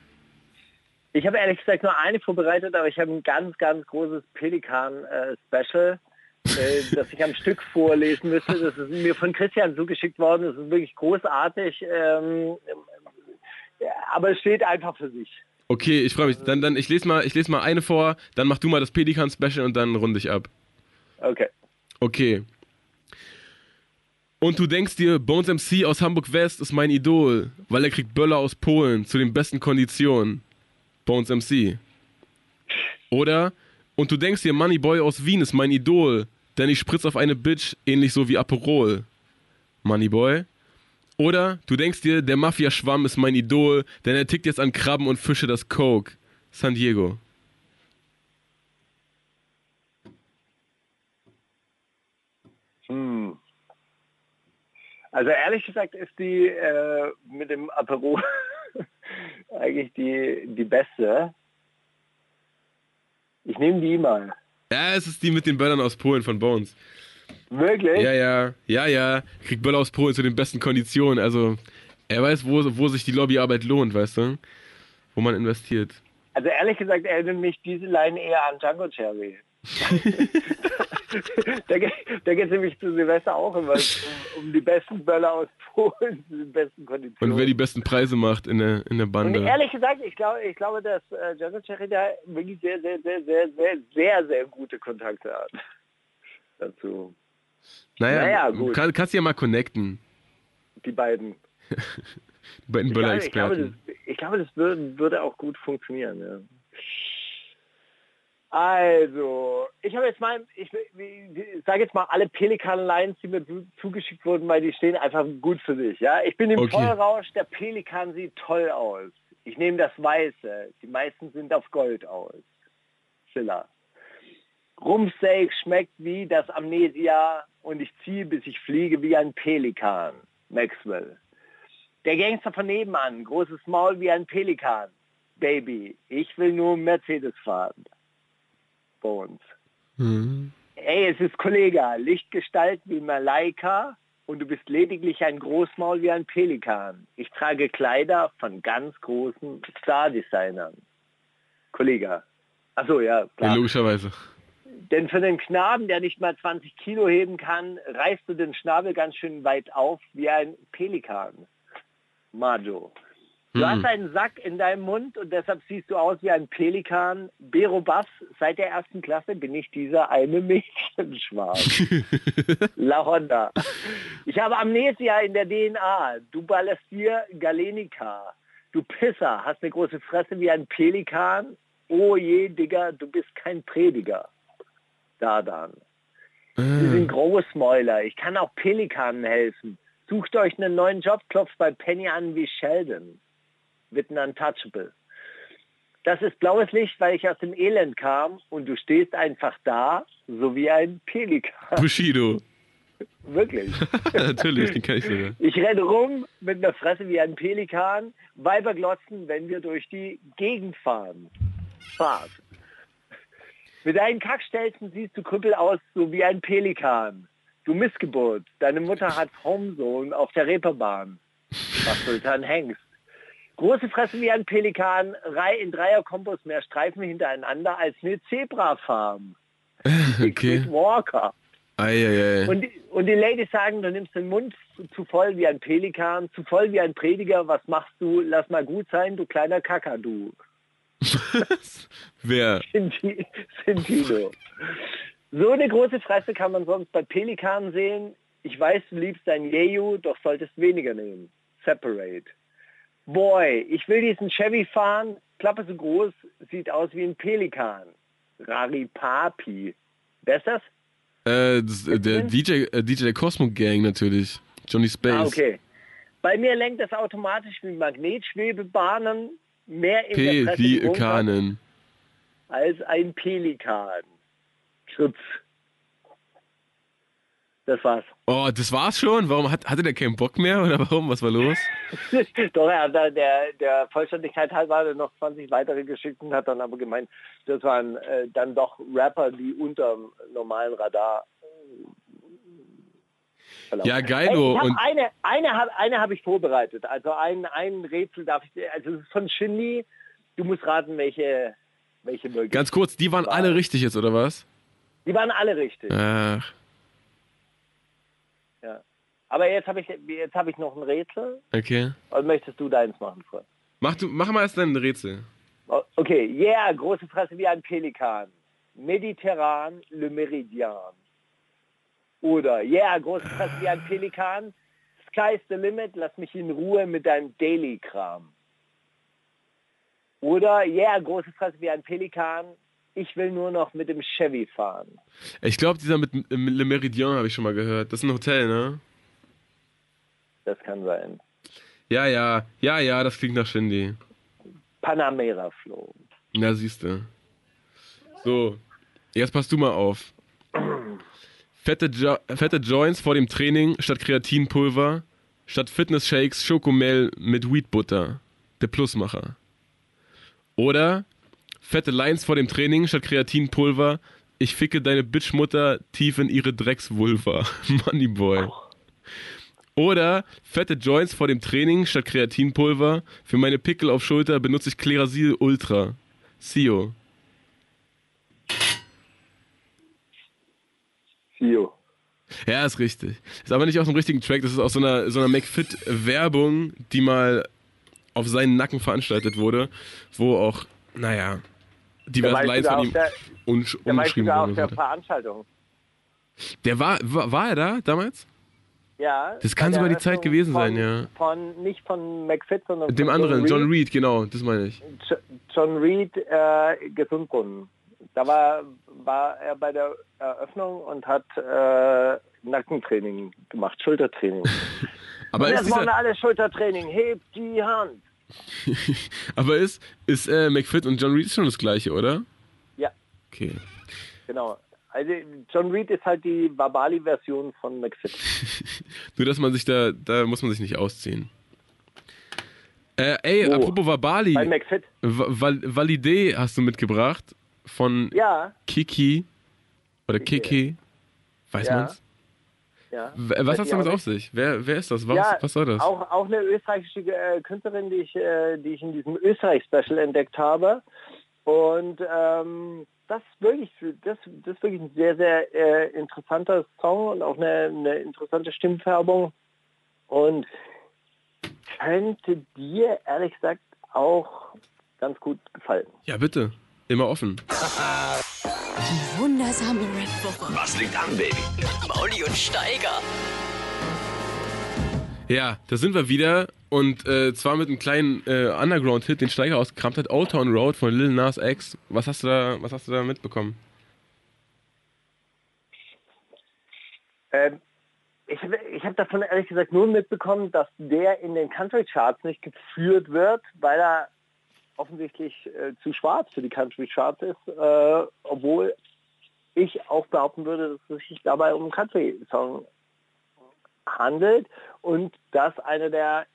Ich habe ehrlich gesagt nur eine vorbereitet, aber ich habe ein ganz, ganz großes Pelikan-Special, äh, das ich am Stück vorlesen müsste. Das ist mir von Christian zugeschickt worden. Das ist wirklich großartig, ähm, aber es steht einfach für sich. Okay, ich freue mich. Dann, dann ich lese mal, ich lese mal eine vor, dann mach du mal das Pelikan-Special und dann runde ich ab. Okay. Okay. Und du denkst dir, Bones MC aus Hamburg West ist mein Idol, weil er kriegt Böller aus Polen zu den besten Konditionen. Bones MC. Oder, und du denkst dir, Moneyboy aus Wien ist mein Idol, denn ich spritz auf eine Bitch, ähnlich so wie Aperol. Moneyboy. Oder du denkst dir, der Mafia-Schwamm ist mein Idol, denn er tickt jetzt an Krabben und Fische das Coke. San Diego. Hm. Also ehrlich gesagt ist die äh, mit dem Apero eigentlich die, die beste. Ich nehme die mal. Ja, es ist die mit den Böllern aus Polen von Bones. Wirklich? Ja, ja, ja, ja. Kriegt Böller aus Polen zu den besten Konditionen. Also, er weiß, wo, wo sich die Lobbyarbeit lohnt, weißt du? Wo man investiert. Also ehrlich gesagt erinnert mich diese Line eher an Django Cherry. da geht da geht's nämlich zu Silvester auch immer um, um die besten Böller aus Polen, den besten Konditionen. Und wer die besten Preise macht in der, in der Und Bande. ehrlich gesagt, ich glaube, ich glaube, dass äh, Django Cherry da wirklich sehr, sehr, sehr, sehr, sehr, sehr, sehr gute Kontakte hat. Dazu. Naja, Naja, gut. Kann, kannst du ja mal connecten. Die beiden. Die beiden Böller-Experten. das, ich glaube, das würde, würde auch gut funktionieren. Ja. Also, ich habe jetzt mal, ich, ich sage jetzt mal alle Pelikan-Lines, die mir zu, zugeschickt wurden, weil die stehen einfach gut für sich. Ja, ich bin im Okay. Vollrausch, der Pelikan sieht toll aus. Ich nehme das Weiße, die meisten sind auf Gold aus. Schiller. Rumpsteak schmeckt wie das Amnesia und ich ziehe, bis ich fliege wie ein Pelikan. Maxwell. Der Gangster von nebenan, großes Maul wie ein Pelikan. Baby, ich will nur Mercedes fahren. Bones. Mhm. Ey, es ist Kollega, Lichtgestalt wie Malaika und du bist lediglich ein Großmaul wie ein Pelikan. Ich trage Kleider von ganz großen Star-Designern. Kollega. Achso, ja, Ja, klar. logischerweise. Denn für den Knaben, der nicht mal 20 Kilo heben kann, reißt du den Schnabel ganz schön weit auf wie ein Pelikan. Majo. Du hast einen Sack in deinem Mund und deshalb siehst du aus wie ein Pelikan. Bero Bass, seit der ersten Klasse bin ich dieser eine Mädchenschwarm. La Honda. Ich habe Amnesia in der DNA. Du ballerst dir Galenica. Du Pisser, hast eine große Fresse wie ein Pelikan. Oh je, Digga, du bist kein Prediger. Dardan. Sie sind Großmäuler. Ich kann auch Pelikanen helfen. Sucht euch einen neuen Job, klopft bei Penny an wie Sheldon. Witten untouchable. Das ist blaues Licht, weil ich aus dem Elend kam und du stehst einfach da, so wie ein Pelikan. Bushido. Wirklich. Natürlich, den kenn ich sogar. Ich renne rum mit einer Fresse wie ein Pelikan, Weiber glotzen, wenn wir durch die Gegend fahren. Fahrt. Mit deinen Kackstelzen siehst du Krüppel aus, so wie ein Pelikan. Du Missgeburt, deine Mutter hat Homesohn auf der Reeperbahn. Was Sultan Hengst. Große Fresse wie ein Pelikan, Reihe in Dreierkombos mehr Streifen hintereinander als eine Zebrafarm. Okay. Walker. Eieiei. Und, die- und die Ladies sagen, du nimmst den Mund zu, zu voll wie ein Pelikan, zu voll wie ein Prediger. Was machst du? Lass mal gut sein, du kleiner Kakadu. Wer? Sintino. So eine große Fresse kann man sonst bei Pelikanen sehen. Ich weiß, du liebst dein Jeju, doch solltest weniger nehmen. Separate. Boy, ich will diesen Chevy fahren. Klappe so groß, sieht aus wie ein Pelikan. Raripapi. Wer ist das? Äh, das, äh, der DJ, äh, DJ der Cosmo Gang natürlich. Johnny Space. Ah, okay. Bei mir lenkt das automatisch mit Magnetschwebebahnen mehr in der Fresse die Runter Pelikanen. als ein Pelikan. Schutz. Das war's. Oh, das war's schon? Warum hat, hatte der keinen Bock mehr oder warum? Was war los? Doch, er hat da der, der Vollständigkeit halber hat er noch 20 weitere geschickt und hat dann aber gemeint, das waren äh, dann doch Rapper, die unter normalen Radar verlaufen. Ja, Hey, geilo. ich Und eine eine habe eine hab ich vorbereitet. Also ein, ein Rätsel darf ich dir, also es ist von Shindy. Du musst raten, welche, welche möglich. ganz kurz, die waren alle richtig jetzt, oder was? Die waren alle richtig. Ach, Ja. Aber jetzt habe ich jetzt habe ich noch ein Rätsel. okay. Und möchtest du deins machen, Freund? Mach, du, mach mal erst dein Rätsel. Oh, Okay, yeah, große Fresse wie ein Pelikan. Mediterran, Le Meridian. Oder, yeah, Fresse wie ein Pelikan. Sky's the limit, lass mich in Ruhe mit deinem Daily-Kram. Oder, yeah, große Fresse wie ein Pelikan. Ich will nur noch mit dem Chevy fahren. Ich glaube, dieser mit, mit Le Méridien habe ich schon mal gehört. Das ist ein Hotel, ne? Das kann sein. Ja, ja, ja, ja, das klingt nach Shindy. Panamera Flow. Na, siehste. So, jetzt passt du mal auf. Fette, jo fette Joints vor dem Training statt Kreatinpulver, statt Fitness-Shakes Schokomel mit Wheatbutter. Der Plusmacher. Oder fette Lines vor dem Training statt Kreatinpulver, ich ficke deine Bitchmutter tief in ihre Drecksvulva. Moneyboy. Oder fette Joints vor dem Training statt Kreatinpulver. Für meine Pickel auf Schulter benutze ich Klerasil Ultra. Sio. Sio. Ja, ist richtig. Ist aber nicht aus dem richtigen Track, das ist aus so einer, so einer McFit-Werbung, die mal auf seinen Nacken veranstaltet wurde, wo auch, naja, diverse Lines von auf ihm der- unsch Der war umgeschrieben sogar auf wurden. der. Veranstaltung. Der war, war, war er da damals? Ja. Das kann sogar die Zeit gewesen von, sein, ja. Von, nicht von McFit, sondern Dem anderen, John Reed. Reed, genau, das meine ich. Jo- John Reed äh, Gesundbrunnen. Da war, war er bei der Eröffnung und hat äh, Nackentraining gemacht, Schultertraining. Aber und jetzt machen wir alle Schultertraining. Hebt die Hand. aber ist, ist äh, McFit und John Reed schon das gleiche, oder? Ja, Okay. genau. Also John Reed ist halt die Wabali-Version von McFit. Nur, dass man sich da, da muss man sich nicht ausziehen. Äh, ey, Wo? apropos Wabali, Bei McFit. Va- Val Valide hast du mitgebracht von Ja, Kiki oder Kiki, weiß Ja. man's? ja. Was ich damit auf sich? Wer, wer ist das? Was, ja, was soll das? Auch, auch eine österreichische äh, Künstlerin, die ich, äh, die ich in diesem Österreich-Special entdeckt habe. Und ähm, das, ist wirklich, das, das ist wirklich ein sehr, sehr äh, interessanter Song und auch eine, eine interessante Stimmfärbung. Und könnte dir, ehrlich gesagt, auch ganz gut gefallen. Ja, bitte. Immer offen. Die wundersame Rap-Woche. Was liegt an, Baby? Mauli und Steiger. Ja, da sind wir wieder. Und äh, zwar mit einem kleinen äh, Underground-Hit, den Steiger ausgekramt hat, Old Town Road von Lil Nas X. Was hast du da, was hast du da mitbekommen? Ähm, ich ich habe davon ehrlich gesagt nur mitbekommen, dass der in den Country Charts nicht geführt wird, weil er offensichtlich äh, zu schwarz für die Country Charts ist, äh, obwohl ich auch behaupten würde, dass es sich dabei um Country-Song handelt und das einer der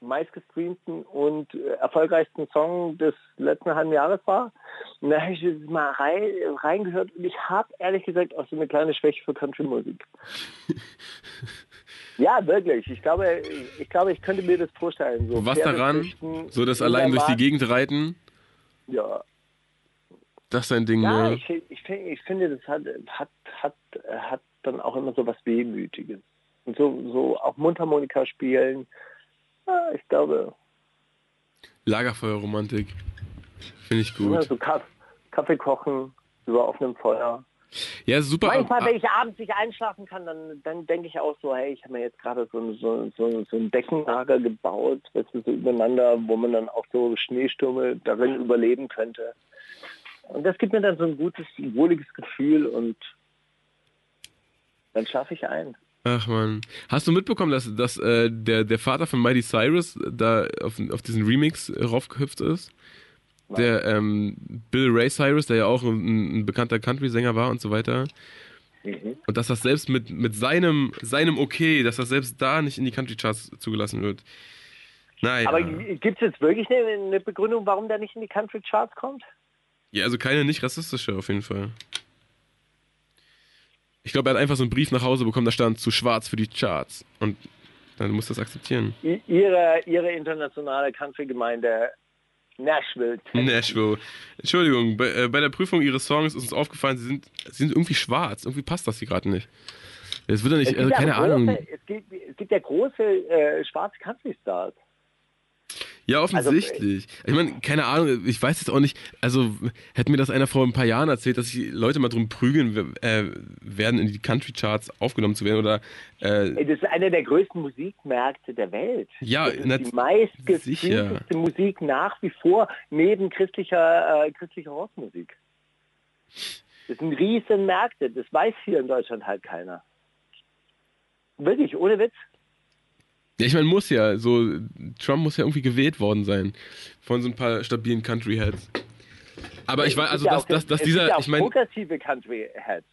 meistgestreamten und äh, erfolgreichsten Song des letzten halben Jahres war. Da habe ich jetzt mal rein, reingehört und ich habe ehrlich gesagt auch so eine kleine Schwäche für Country-Musik. ja, wirklich. Ich glaube, ich glaube, ich könnte mir das vorstellen. So Was daran? So das allein durch die. Gegend reiten? Ja, Das ist ein Ding, ja ne? ich, ich, finde, ich finde, das hat, hat, hat, hat dann auch immer so was Wehmütiges. Und so, so auch Mundharmonika spielen. Ja, ich glaube, Lagerfeuerromantik. Finde ich gut. Ja, so Kaff Kaffee kochen über offenem Feuer. Ja, super. Manchmal, Ah, wenn ich abends nicht einschlafen kann, dann, dann denke ich auch so, hey, ich habe mir jetzt gerade so, ein- so, so, so ein Deckenlager gebaut, weißt du, so übereinander, wo man dann auch so Schneestürme darin überleben könnte. Und das gibt mir dann so ein gutes, wohliges Gefühl und dann schlafe ich ein. Ach man. Hast du mitbekommen, dass, dass äh, der, der Vater von Mighty Cyrus da auf, auf diesen Remix äh, raufgehüpft ist? Der ähm, Bill Ray Cyrus, der ja auch ein, ein bekannter Country-Sänger war und so weiter. Mhm. Und dass das selbst mit, mit seinem, seinem Okay, dass das selbst da nicht in die Country-Charts zugelassen wird. Naja. Aber gibt es jetzt wirklich eine, eine Begründung, warum der nicht in die Country Charts kommt? Ja, also keine nicht rassistische auf jeden Fall. Ich glaube, er hat einfach so einen Brief nach Hause bekommen, da stand zu schwarz für die Charts. Und dann muss das akzeptieren. Ihre, ihre internationale Country-Gemeinde Nashville, Tennessee. Nashville. Entschuldigung, bei, äh, bei der Prüfung ihres Songs ist uns aufgefallen, sie sind, sie sind irgendwie schwarz. Irgendwie passt das hier gerade nicht. Es wird ja Es nicht, also ja keine große, Ahnung. Es gibt, es gibt ja große äh, schwarze Country-Stars. Ja, Also, offensichtlich. ich meine, keine Ahnung, ich weiß jetzt auch nicht, also hätte mir das einer vor ein paar Jahren erzählt, dass sich Leute mal drum prügeln äh, werden, in die Country-Charts aufgenommen zu werden oder äh, Das ist einer der größten Musikmärkte der Welt. Ja, das ist die meistgespielte sicher. Musik nach wie vor neben christlicher, äh, christlicher Rockmusik. Das sind riesen Märkte. Das weiß hier in Deutschland halt keiner. Wirklich, ohne Witz. Ja, ich meine, muss ja, so, Trump muss ja irgendwie gewählt worden sein von so ein paar stabilen Country-Heads. Aber ich weiß, also, dass, dass, dass dieser, ja ich meine, progressive Country-Heads.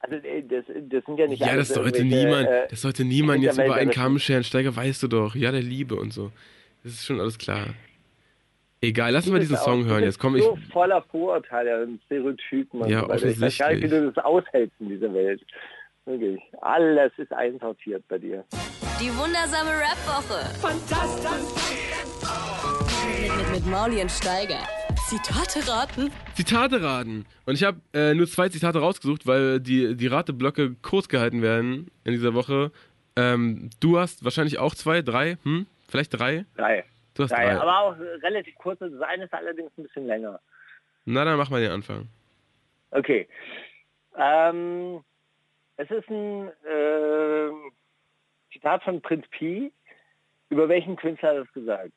Also äh, das, das sind ja nicht ja, das sollte niemand, äh, das sollte niemand jetzt über einen Kamm scheren, Steiger, weißt du doch, ja, der Liebe und so. Das ist schon alles klar. Egal, lassen wir Du diesen Song hören jetzt. bist Komm, ich, so voller Vorurteile und Stereotypen und Ja, so weiter. Ich weiß gar nicht, wie du das aushältst in dieser Welt. Wirklich. Alles ist einsortiert bei dir. Die wundersame Rap-Woche. Fantastisch. Mit, mit, mit Mauli und Steiger. Zitate raten. Zitate raten. Und ich habe äh, nur zwei Zitate rausgesucht, weil die, die Rateblöcke kurz gehalten werden in dieser Woche. Ähm, du hast wahrscheinlich auch zwei, drei, hm? Vielleicht drei? Drei. Du hast Drei. drei. Aber auch relativ kurz. Das eine ist allerdings ein bisschen länger. Na, dann mach mal den Anfang. Okay. Ähm, es ist ein ähm, Zitat von Prinz Pi. Über welchen Künstler hat er es gesagt?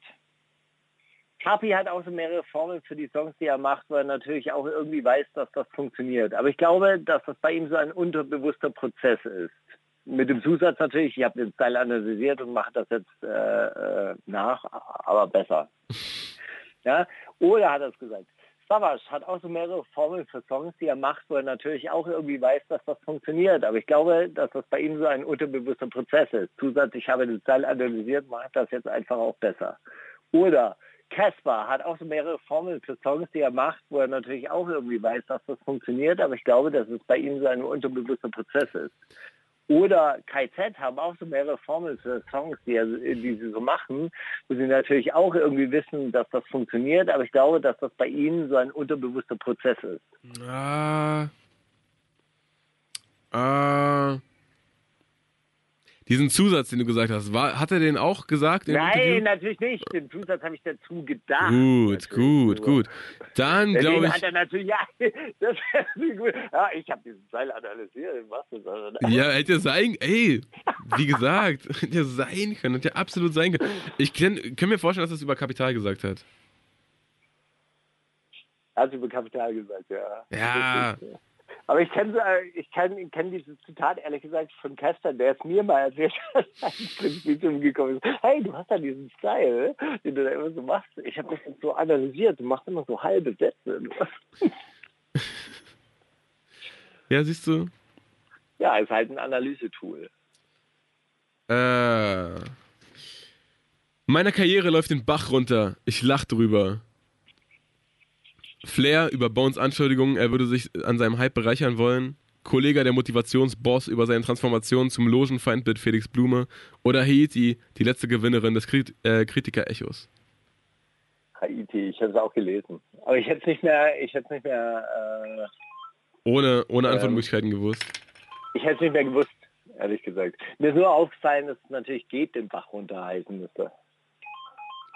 Kapi hat auch so mehrere Formeln für die Songs, die er macht, weil er natürlich auch irgendwie weiß, dass das funktioniert. Aber ich glaube, dass das bei ihm so ein unterbewusster Prozess ist. Mit dem Zusatz natürlich, ich habe den Style analysiert und mache das jetzt äh, äh, nach, aber besser. Ja? Oder hat er es gesagt? Savage hat auch so mehrere Formeln für Songs, die er macht, wo er natürlich auch irgendwie weiß, dass das funktioniert. Aber ich glaube, dass das bei ihm so ein unterbewusster Prozess ist. Zusatz, ich habe den Style analysiert, mache das jetzt einfach auch besser. Oder Casper hat auch so mehrere Formeln für Songs, die er macht, wo er natürlich auch irgendwie weiß, dass das funktioniert. Aber ich glaube, dass es bei ihm so ein unterbewusster Prozess ist. Oder KZ haben auch so mehrere Formeln für Songs, die, die sie so machen, wo sie natürlich auch irgendwie wissen, dass das funktioniert, aber ich glaube, dass das bei ihnen so ein unterbewusster Prozess ist. Ah. Ah. Diesen Zusatz, den du gesagt hast, war, hat er den auch gesagt? Nein, natürlich nicht. Den Zusatz habe ich dazu gedacht. Gut, Natürlich gut, gut. Dann glaube hat ich. er natürlich, ja, das gut. Ja, ich habe diesen Seil analysiert. Was? Ja, hätte sein, ey, wie gesagt, hätte ja sein können, hätte ja absolut sein können. Ich kann, kann mir vorstellen, dass er es über Kapital gesagt hat. Hat über Kapital gesagt, ja. Ja. Aber ich kenne ich kenn, kenn dieses Zitat ehrlich gesagt von Kester, der es mir mal erzählt hat, als ich ins gekommen ist. Hey, du hast da diesen Style, den du da immer so machst. Ich habe das jetzt so analysiert. Du machst immer so halbe Sätze. Ja, siehst du? Ja, ist halt ein Analysetool. Äh. Meine Karriere läuft den Bach runter. Ich lach drüber. Flair über Bones Anschuldigungen, er würde sich an seinem Hype bereichern wollen. Kollege der Motivationsboss über seine Transformation zum Logenfeindbild Felix Blume. Oder Haiti, die letzte Gewinnerin des Krit äh, Kritiker-Echos. Haiti, ich habe es auch gelesen. Aber ich hätte es nicht mehr, ich hätte nicht mehr, äh, Ohne, ohne Ähm. Antwortmöglichkeiten gewusst. ich hätte es nicht mehr gewusst, ehrlich gesagt. Mir ist nur aufgefallen, dass es natürlich geht, den Bach runter heißen müsste.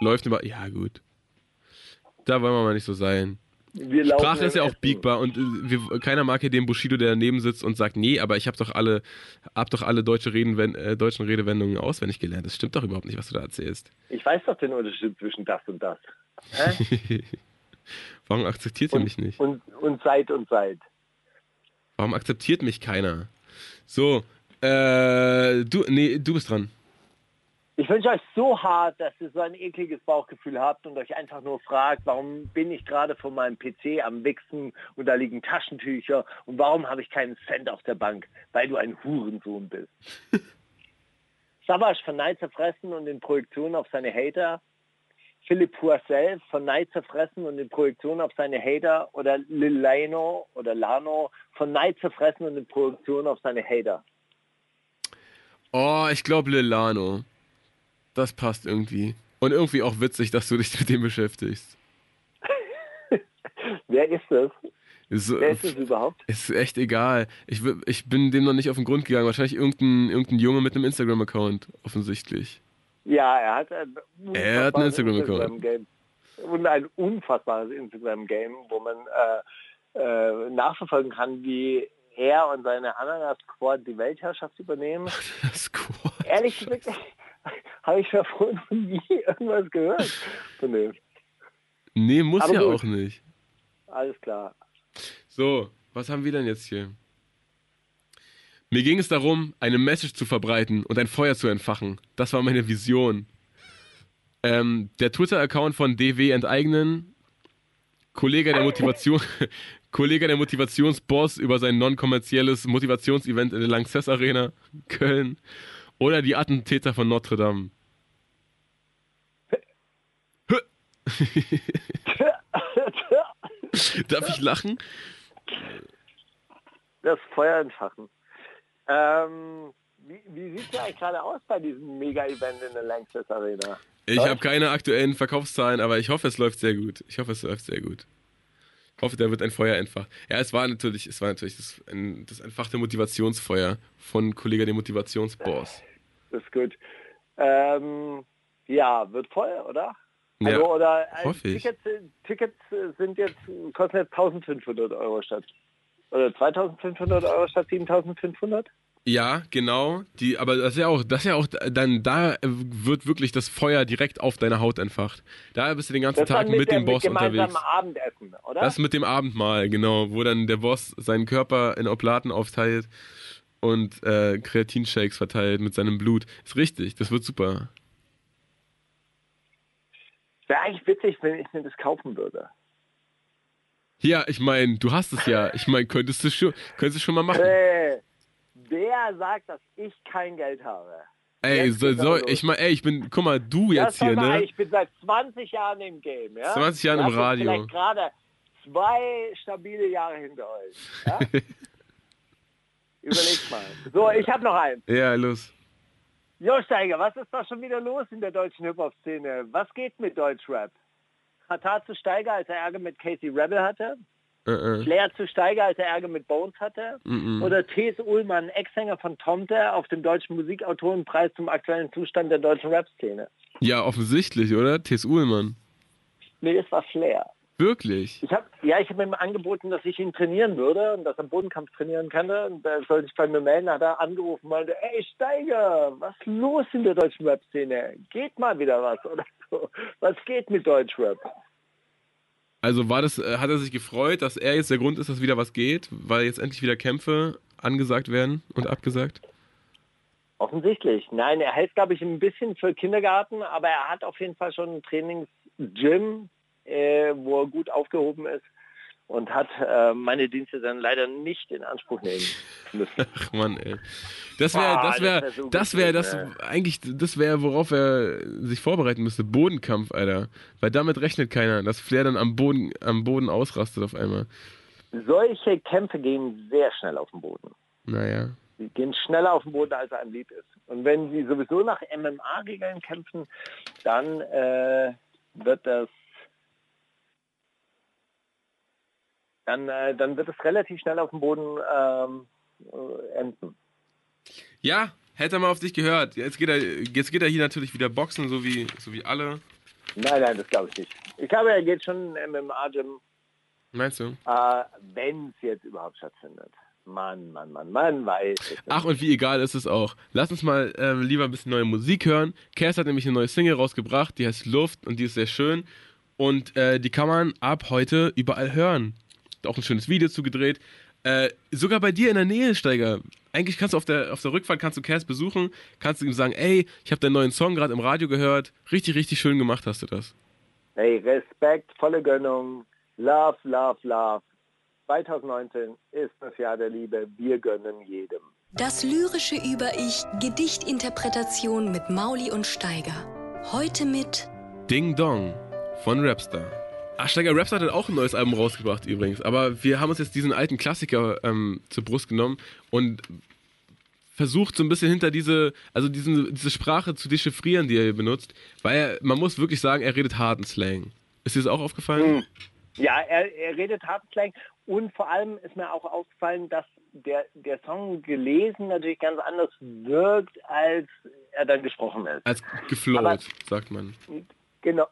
Läuft über. Ja, gut. Da wollen wir mal nicht so sein. Wir laufen Sprache ist ja auch biegbar und äh, wir, keiner mag hier den Bushido, der daneben sitzt und sagt, nee, aber ich habe doch alle, hab doch alle deutsche Reden, äh, deutschen Redewendungen auswendig gelernt. Das stimmt doch überhaupt nicht, was du da erzählst. Ich weiß doch den Unterschied zwischen das und das. Warum akzeptiert ihr mich nicht? Und, und seit und seit. Warum akzeptiert mich keiner? So, äh, du, nee, du bist dran. Ich wünsche euch so hart, dass ihr so ein ekliges Bauchgefühl habt und euch einfach nur fragt, warum bin ich gerade vor meinem PC am Wichsen und da liegen Taschentücher und warum habe ich keinen Cent auf der Bank? Weil du ein Hurensohn bist. Savage von Neid zerfressen und in Projektionen auf seine Hater. Philipp Poisel von Neid zerfressen und in Projektionen auf seine Hater. Oder Lil Lano oder Lano von Neid zerfressen und in Projektionen auf seine Hater. Oh, ich glaube Lilano. Das passt irgendwie. Und irgendwie auch witzig, dass du dich mit dem beschäftigst. Wer ist das? Ist, Wer ist das überhaupt? ist echt egal. Ich, ich bin dem noch nicht auf den Grund gegangen. Wahrscheinlich irgendein, irgendein Junge mit einem Instagram-Account, offensichtlich. Ja, er hat ein, Er hat einen Instagram-Account. Instagram-Game. Und ein unfassbares Instagram-Game, wo man äh, äh, nachverfolgen kann, wie er und seine Ananas-Squad die Weltherrschaft übernehmen. Das Squad. Ehrlich gesagt, habe ich davon noch nie irgendwas gehört von dem. Nee, muss Aber ja gut. auch nicht. Alles klar. So, was haben wir denn jetzt hier? Mir ging es darum, eine Message zu verbreiten und ein Feuer zu entfachen. Das war meine Vision. Ähm, der Twitter-Account von DW enteignen, Kollege der Motivation, Kollege der Motivationsboss über sein non-kommerzielles Motivationsevent in der Lanxess Arena, Köln, oder die Attentäter von Notre Dame. Darf ich lachen? Das Feuer entfachen. Ähm, wie wie sieht es eigentlich gerade aus bei diesem Mega-Event in der Lanxess Arena? Ich habe keine aktuellen Verkaufszahlen, aber ich hoffe, es läuft sehr gut. Ich hoffe, es läuft sehr gut. Ich hoffe, da wird ein Feuer entfacht. Ja, es war natürlich, es war natürlich das, ein, das entfachte Motivationsfeuer von Kollege dem Motivationsboss. Das ist gut. Ähm, ja, wird voll, oder? Ja, Also, oder äh. Tickets, Tickets sind jetzt, kosten jetzt 1500 Euro statt. Oder 2500 Euro statt 7500? Ja, genau. Die, aber das ist ja auch, das ist ja auch dann, da wird wirklich das Feuer direkt auf deine Haut entfacht. Da bist du den ganzen Das Tag dann mit, der- dem Boss mit unterwegs. Abendessen, oder? Das mit dem Abendmahl, genau, wo dann der Boss seinen Körper in Oblaten aufteilt und äh, Kreatinshakes verteilt mit seinem Blut. Ist richtig, das wird super. Wäre eigentlich witzig, wenn ich mir das kaufen würde. Ja, ich meine, du hast es ja. Ich meine, könntest du schon, könntest du schon mal machen. Äh, wer sagt, dass ich kein Geld habe? Ey, so, so, ich meine, ey, ich bin, guck mal, du jetzt hier, mal, ne? Ich bin seit 20 Jahren im Game, ja? 20 Jahren im Radio. Gerade zwei stabile Jahre hinter euch. Ja? Überlegt mal. So, ich habe noch einen. Ja, los. Jo, Steiger, was ist da schon wieder los in der deutschen Hip-Hop-Szene? Was geht mit Deutschrap? Katar zu Steiger, als er Ärger mit Casey Rebel hatte? Äh, äh. Flair zu Steiger, als er Ärger mit Bones hatte? Mhm. Oder T.S. Ullmann, Ex-Sänger von Tomte, auf dem Deutschen Musikautorenpreis zum aktuellen Zustand der deutschen Rap-Szene? Ja, offensichtlich, oder? T.S. Uhlmann. Nee, das war Flair. Wirklich? Ich hab, ja, ich habe ihm angeboten, dass ich ihn trainieren würde und dass er Bodenkampf trainieren könnte. Und er soll sich bei mir melden, hat er angerufen und meinte, ey Steiger, was ist los in der deutschen Rap-Szene? Geht mal wieder was oder so. Was geht mit Deutschrap? Also war das, äh, hat er sich gefreut, dass er jetzt der Grund ist, dass wieder was geht, weil jetzt endlich wieder Kämpfe angesagt werden und abgesagt? Offensichtlich. Nein, er hält, glaube ich, ein bisschen für Kindergarten, aber er hat auf jeden Fall schon ein Trainings-Gym, äh, wo er gut aufgehoben ist und hat äh, meine Dienste dann leider nicht in Anspruch nehmen müssen. Ach Mann, ey. Das wäre, Ah, das das wäre, wär so das wäre, das gewesen, eigentlich, das wäre, worauf er sich vorbereiten müsste. Bodenkampf, Alter. Weil damit rechnet keiner, dass Flair dann am Boden, am Boden ausrastet auf einmal. Solche Kämpfe gehen sehr schnell auf den Boden. Naja. Sie gehen schneller auf den Boden, als einem lieb ist. Und wenn sie sowieso nach MMA-Regeln kämpfen, dann äh, wird das dann, äh, dann wird es relativ schnell auf dem Boden ähm, äh, enden. Ja, hätte er mal auf dich gehört. Jetzt geht er, jetzt geht er hier natürlich wieder boxen, so wie, so wie alle. Nein, nein, das glaube ich nicht. Ich glaube, er geht schon dem Arjum, Meinst du? äh, wenn es jetzt überhaupt stattfindet. Mann, Mann, Mann, Mann, weiß nicht. Ach, und wie egal ist es auch. Lass uns mal ähm, lieber ein bisschen neue Musik hören. Cass hat nämlich eine neue Single rausgebracht, die heißt Luft und die ist sehr schön. Und äh, die kann man ab heute überall hören. Auch ein schönes Video zugedreht. Äh, sogar bei dir in der Nähe, Steiger. Eigentlich kannst du auf der, auf der Rückfahrt kannst du Cass besuchen, kannst du ihm sagen, ey, ich habe deinen neuen Song gerade im Radio gehört. Richtig, richtig schön gemacht hast du das. Hey, Respekt, volle Gönnung, Love, Love, Love. 2019 ist das Jahr der Liebe. Wir gönnen jedem. Das lyrische Über-Ich, Gedichtinterpretation mit Mauli und Steiger. Heute mit Ding Dong von Rapstar. Ach, Steiger Rapstar hat auch ein neues Album rausgebracht übrigens. Aber wir haben uns jetzt diesen alten Klassiker ähm, zur Brust genommen und versucht so ein bisschen hinter diese, also diesen, diese Sprache zu dechiffrieren, die er hier benutzt. Weil er, man muss wirklich sagen, er redet harten Slang. Ist dir das auch aufgefallen? Ja, er, er redet Hartslang und vor allem ist mir auch aufgefallen, dass der, der Song gelesen natürlich ganz anders wirkt, als er dann gesprochen ist. Als geflowt, sagt man. Genau.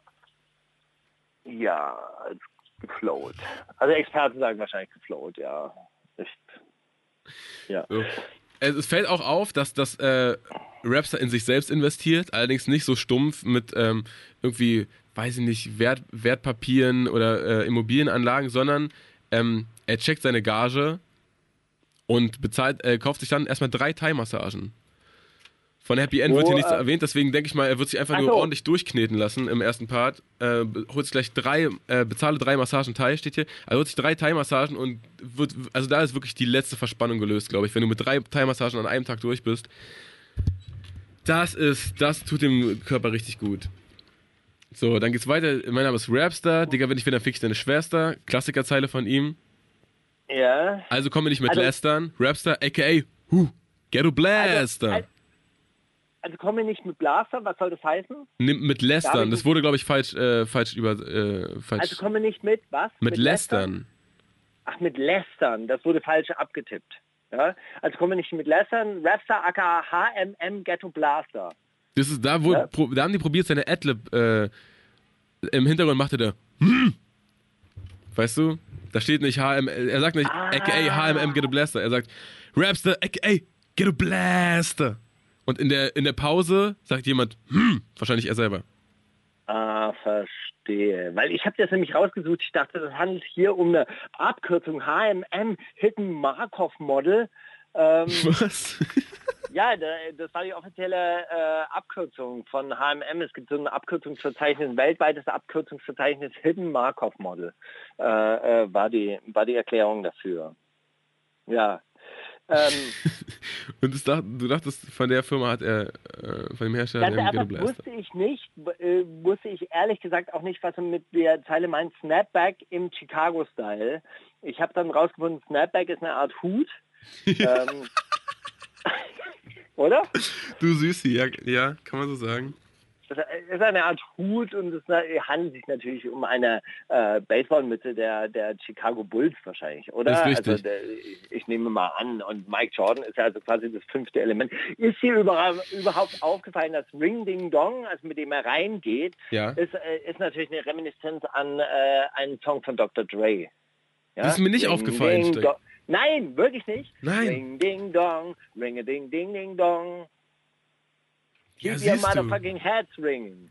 Ja, als geflowt. Also Experten sagen wahrscheinlich geflowt, ja. Ich, ja. So. Es, fällt auch auf, dass das äh, Rapstar in sich selbst investiert, allerdings nicht so stumpf mit ähm, irgendwie, weiß ich nicht, Wert, Wertpapieren oder äh, Immobilienanlagen, sondern ähm, er checkt seine Gage und bezahlt, äh, kauft sich dann erstmal drei Thai-Massagen. Von Happy End wird Oh, hier nichts äh, erwähnt, deswegen denke ich mal, er wird sich einfach Ach nur so. ordentlich durchkneten lassen im ersten Part. Äh, holt sich gleich drei, äh, bezahle drei Massagen Thai, steht hier. Also holt sich drei Thai-Massagen und wird, also da ist wirklich die letzte Verspannung gelöst, glaube ich, wenn du mit drei Thai-Massagen an einem Tag durch bist. Das ist, das tut dem Körper richtig gut. So, dann geht's weiter. Mein Name ist Rapstar. Digga, wenn ich bin, dann fick ich deine Schwester. Klassikerzeile von ihm. Ja. Also kommen wir nicht mit Also- Lästern. Rapstar, aka, hu, Ghetto Blaster. Also, also kommen wir nicht mit Blaster, was soll das heißen? Nimm mit Lästern. Das wurde, glaube ich, falsch, äh, falsch über, äh, falsch. Also kommen wir nicht mit was? mit Lästern. Ach, mit Lästern. Das wurde falsch abgetippt. Ja? Also kommen wir nicht mit Lästern. Rapstar aka HMM Ghetto Blaster. Das ist da, wo, Ja. pro, da haben die probiert, seine Adlib äh, im Hintergrund machte der. Hm. Weißt du? Da steht nicht HM, er sagt nicht Ah. aka HMM Get a Blaster. Er sagt Rapster aka Get a Blaster. Und in der, in der Pause sagt jemand, hm, wahrscheinlich er selber. Ah, verstehe. Weil ich habe das nämlich rausgesucht. Ich dachte, das handelt hier um eine Abkürzung HMM Hidden Markov Model. Ähm, Was? ja, da- das war die offizielle äh, Abkürzung von HMM. Es gibt so ein Abkürzungsverzeichnis, ein weltweites Abkürzungsverzeichnis Hidden Markov Model. Äh, äh, war, die, war die Erklärung dafür. Ja. Ähm, Und dacht, du dachtest, von der Firma hat er, äh, von dem Hersteller hat er Ghetto wusste ich nicht, äh, wusste ich ehrlich gesagt auch nicht, was er mit der Zeile meint, Snapback im Chicago-Style. Ich habe dann rausgefunden, Snapback ist eine Art Hut. ähm, oder? Du Süßi, ja, ja, kann man so sagen. Das ist eine Art Hut und es handelt sich natürlich um eine äh, Baseballmütze der, der Chicago Bulls wahrscheinlich, oder? Ist richtig. Also der, ich, nehme mal an. Und Mike Jordan ist ja also quasi das fünfte Element. Ist hier überhaupt, aufgefallen, dass Ring Ding Dong, also mit dem er reingeht, Ja. ist, äh, ist natürlich eine Reminiszenz an äh, einen Song von Dr. Dre. Ja? Das ist mir nicht Ring, aufgefallen, Ding. Nein, wirklich nicht. Nein. Ring Ding Dong, Ring Ding Ding Ding Dong. Ja, Keep your siehst du. motherfucking heads ringing.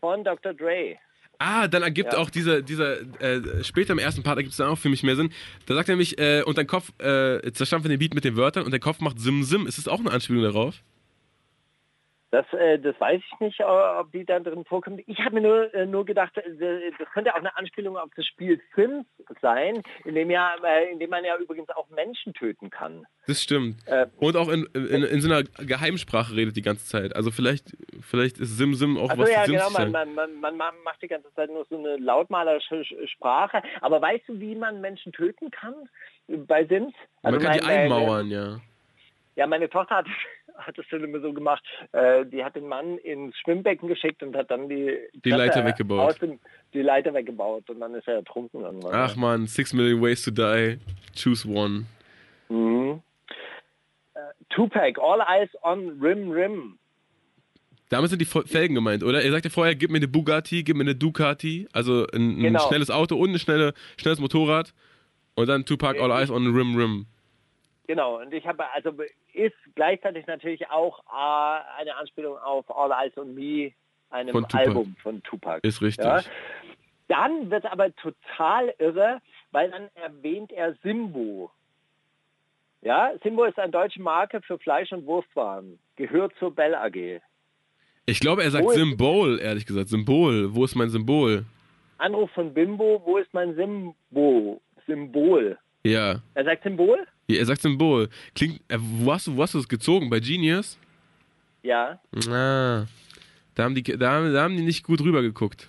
Von Dr. Dre. Ah, dann ergibt Ja. auch dieser, dieser äh, später im ersten Part ergibt es dann auch für mich mehr Sinn. Da sagt er nämlich, äh, und dein Kopf äh, zerstampft den Beat mit den Wörtern und der Kopf macht Sim Sim. Ist das auch eine Anspielung darauf? Das, äh, das weiß ich nicht, äh, ob die da drin vorkommt. Ich habe mir nur, äh, nur gedacht, das könnte auch eine Anspielung auf das Spiel Sims sein, in dem, ja, äh, in dem man ja übrigens auch Menschen töten kann. Das stimmt. Und auch in, in, in so einer Geheimsprache redet die ganze Zeit. Also vielleicht, vielleicht ist Sim Sim auch Also was ja, Sims genau, man, man, man, man macht die ganze Zeit nur so eine lautmalerische Sch- Sprache. Aber weißt du, wie man Menschen töten kann bei Sims? Man Also kann die mein- mein- einmauern, ja. Ja, meine Tochter hat, hat das schon immer so gemacht. Äh, die hat den Mann ins Schwimmbecken geschickt und hat dann die, Die Leiter weggebaut. Dem, die Leiter weggebaut und dann ist er ertrunken irgendwann. Ach man, Six Million Ways to Die. Choose one. Mhm. Äh, Tupac, All Eyes on Rim Rim. Damit sind die Felgen gemeint, oder? Er sagte vorher, gib mir eine Bugatti, gib mir eine Ducati, also ein, ein Genau. schnelles Auto und ein schnelle, schnelles Motorrad. Und dann Tupac All Eyes on Rim Rim. Genau, und ich habe, also ist gleichzeitig natürlich auch äh, eine Anspielung auf All Eyes on Me, einem Von. Album von Tupac. Ist richtig. Ja. Dann wird aber total irre, weil dann erwähnt er Simbo. Ja, Simbo ist eine deutsche Marke für Fleisch- und Wurstwaren. Gehört zur Bell AG. Ich glaube, er sagt Wo Symbol, ehrlich gesagt. Symbol. Wo ist mein Symbol? Anruf von Bimbo, wo ist mein Simbo? Symbol. Ja. Er sagt Symbol? Er sagt Symbol. Klingt. Äh, wo hast du, wo hast du das gezogen? Bei Genius? Ja. Ah. Da haben die, da, haben- da haben die nicht gut rübergeguckt.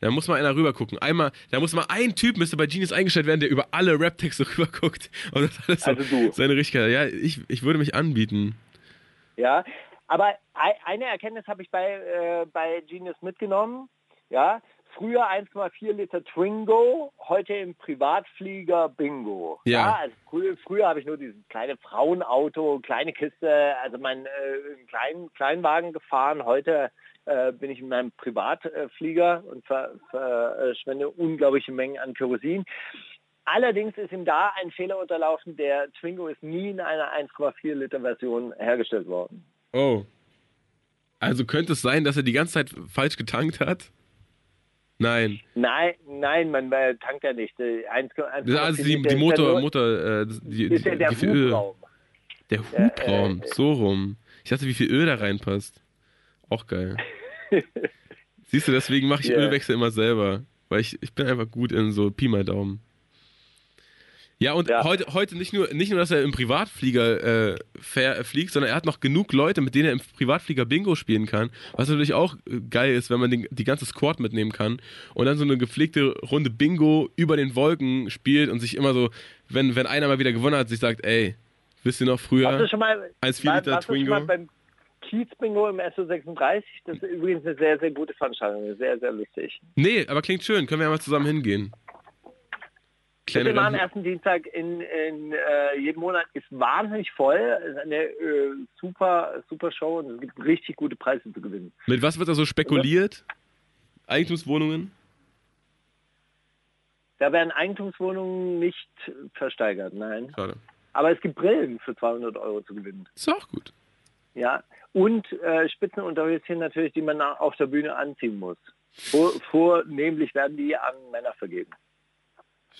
Da muss mal einer rübergucken. Einmal, da muss mal ein Typ müsste bei Genius eingestellt werden, der über alle Rap-Texte rüberguckt. Und das alles so Also du. seine Richtigkeit. Ja, ich, ich würde mich anbieten. Ja, aber ei- eine Erkenntnis habe ich bei, äh, bei Genius mitgenommen. Ja, früher 1,4 Liter Twingo, heute im Privatflieger Bingo. Ja. also früher, früher habe ich nur dieses kleine Frauenauto, kleine Kiste, also meinen äh, kleinen Kleinwagen gefahren. Heute äh, bin ich in meinem Privatflieger und ver- verschwende unglaubliche Mengen an Kerosin. Allerdings ist ihm da ein Fehler unterlaufen. Der Twingo ist nie in einer 1,4 Liter Version hergestellt worden. Oh. Also könnte es sein, dass er die ganze Zeit falsch getankt hat? Nein. Nein, nein, man äh, tankt ja nicht. Äh, 1, 1, Also die, die Motor, Motor, äh, die, ist ja der. Hubraum. Der Hubraum, äh, so rum. Ich dachte, wie viel Öl da reinpasst. Auch geil. Siehst du, deswegen mache ich Ja. Ölwechsel immer selber. Weil ich, ich bin einfach gut in so Pi mal Daumen. Ja, und Ja. heute, heute nicht, nur, nicht nur, dass er im Privatflieger äh, äh, fliegt, sondern er hat noch genug Leute, mit denen er im Privatflieger Bingo spielen kann. Was natürlich auch äh, geil ist, wenn man den, die ganze Squad mitnehmen kann und dann so eine gepflegte Runde Bingo über den Wolken spielt und sich immer so, wenn, wenn einer mal wieder gewonnen hat, sich sagt, ey, wisst ihr noch früher? Mal, 1,4 war- Liter Twingo. Kiez-Bingo im SO36? Das ist übrigens eine sehr, sehr gute Veranstaltung. Sehr, sehr lustig. Nee, aber klingt schön. Können wir ja mal zusammen hingehen. Kleine mal am ersten Dienstag in, in äh, jedem Monat ist wahnsinnig voll. Ist eine äh, super, super Show und es gibt richtig gute Preise zu gewinnen. Mit was wird da so spekuliert? Eigentumswohnungen? Da werden Eigentumswohnungen nicht versteigert, nein. Schade. Aber es gibt Brillen für 200 Euro zu gewinnen. Ist auch gut. Ja, und äh, Spitzenunterhöschen natürlich, die man auf der Bühne anziehen muss. Vor, vornehmlich werden die an Männer vergeben,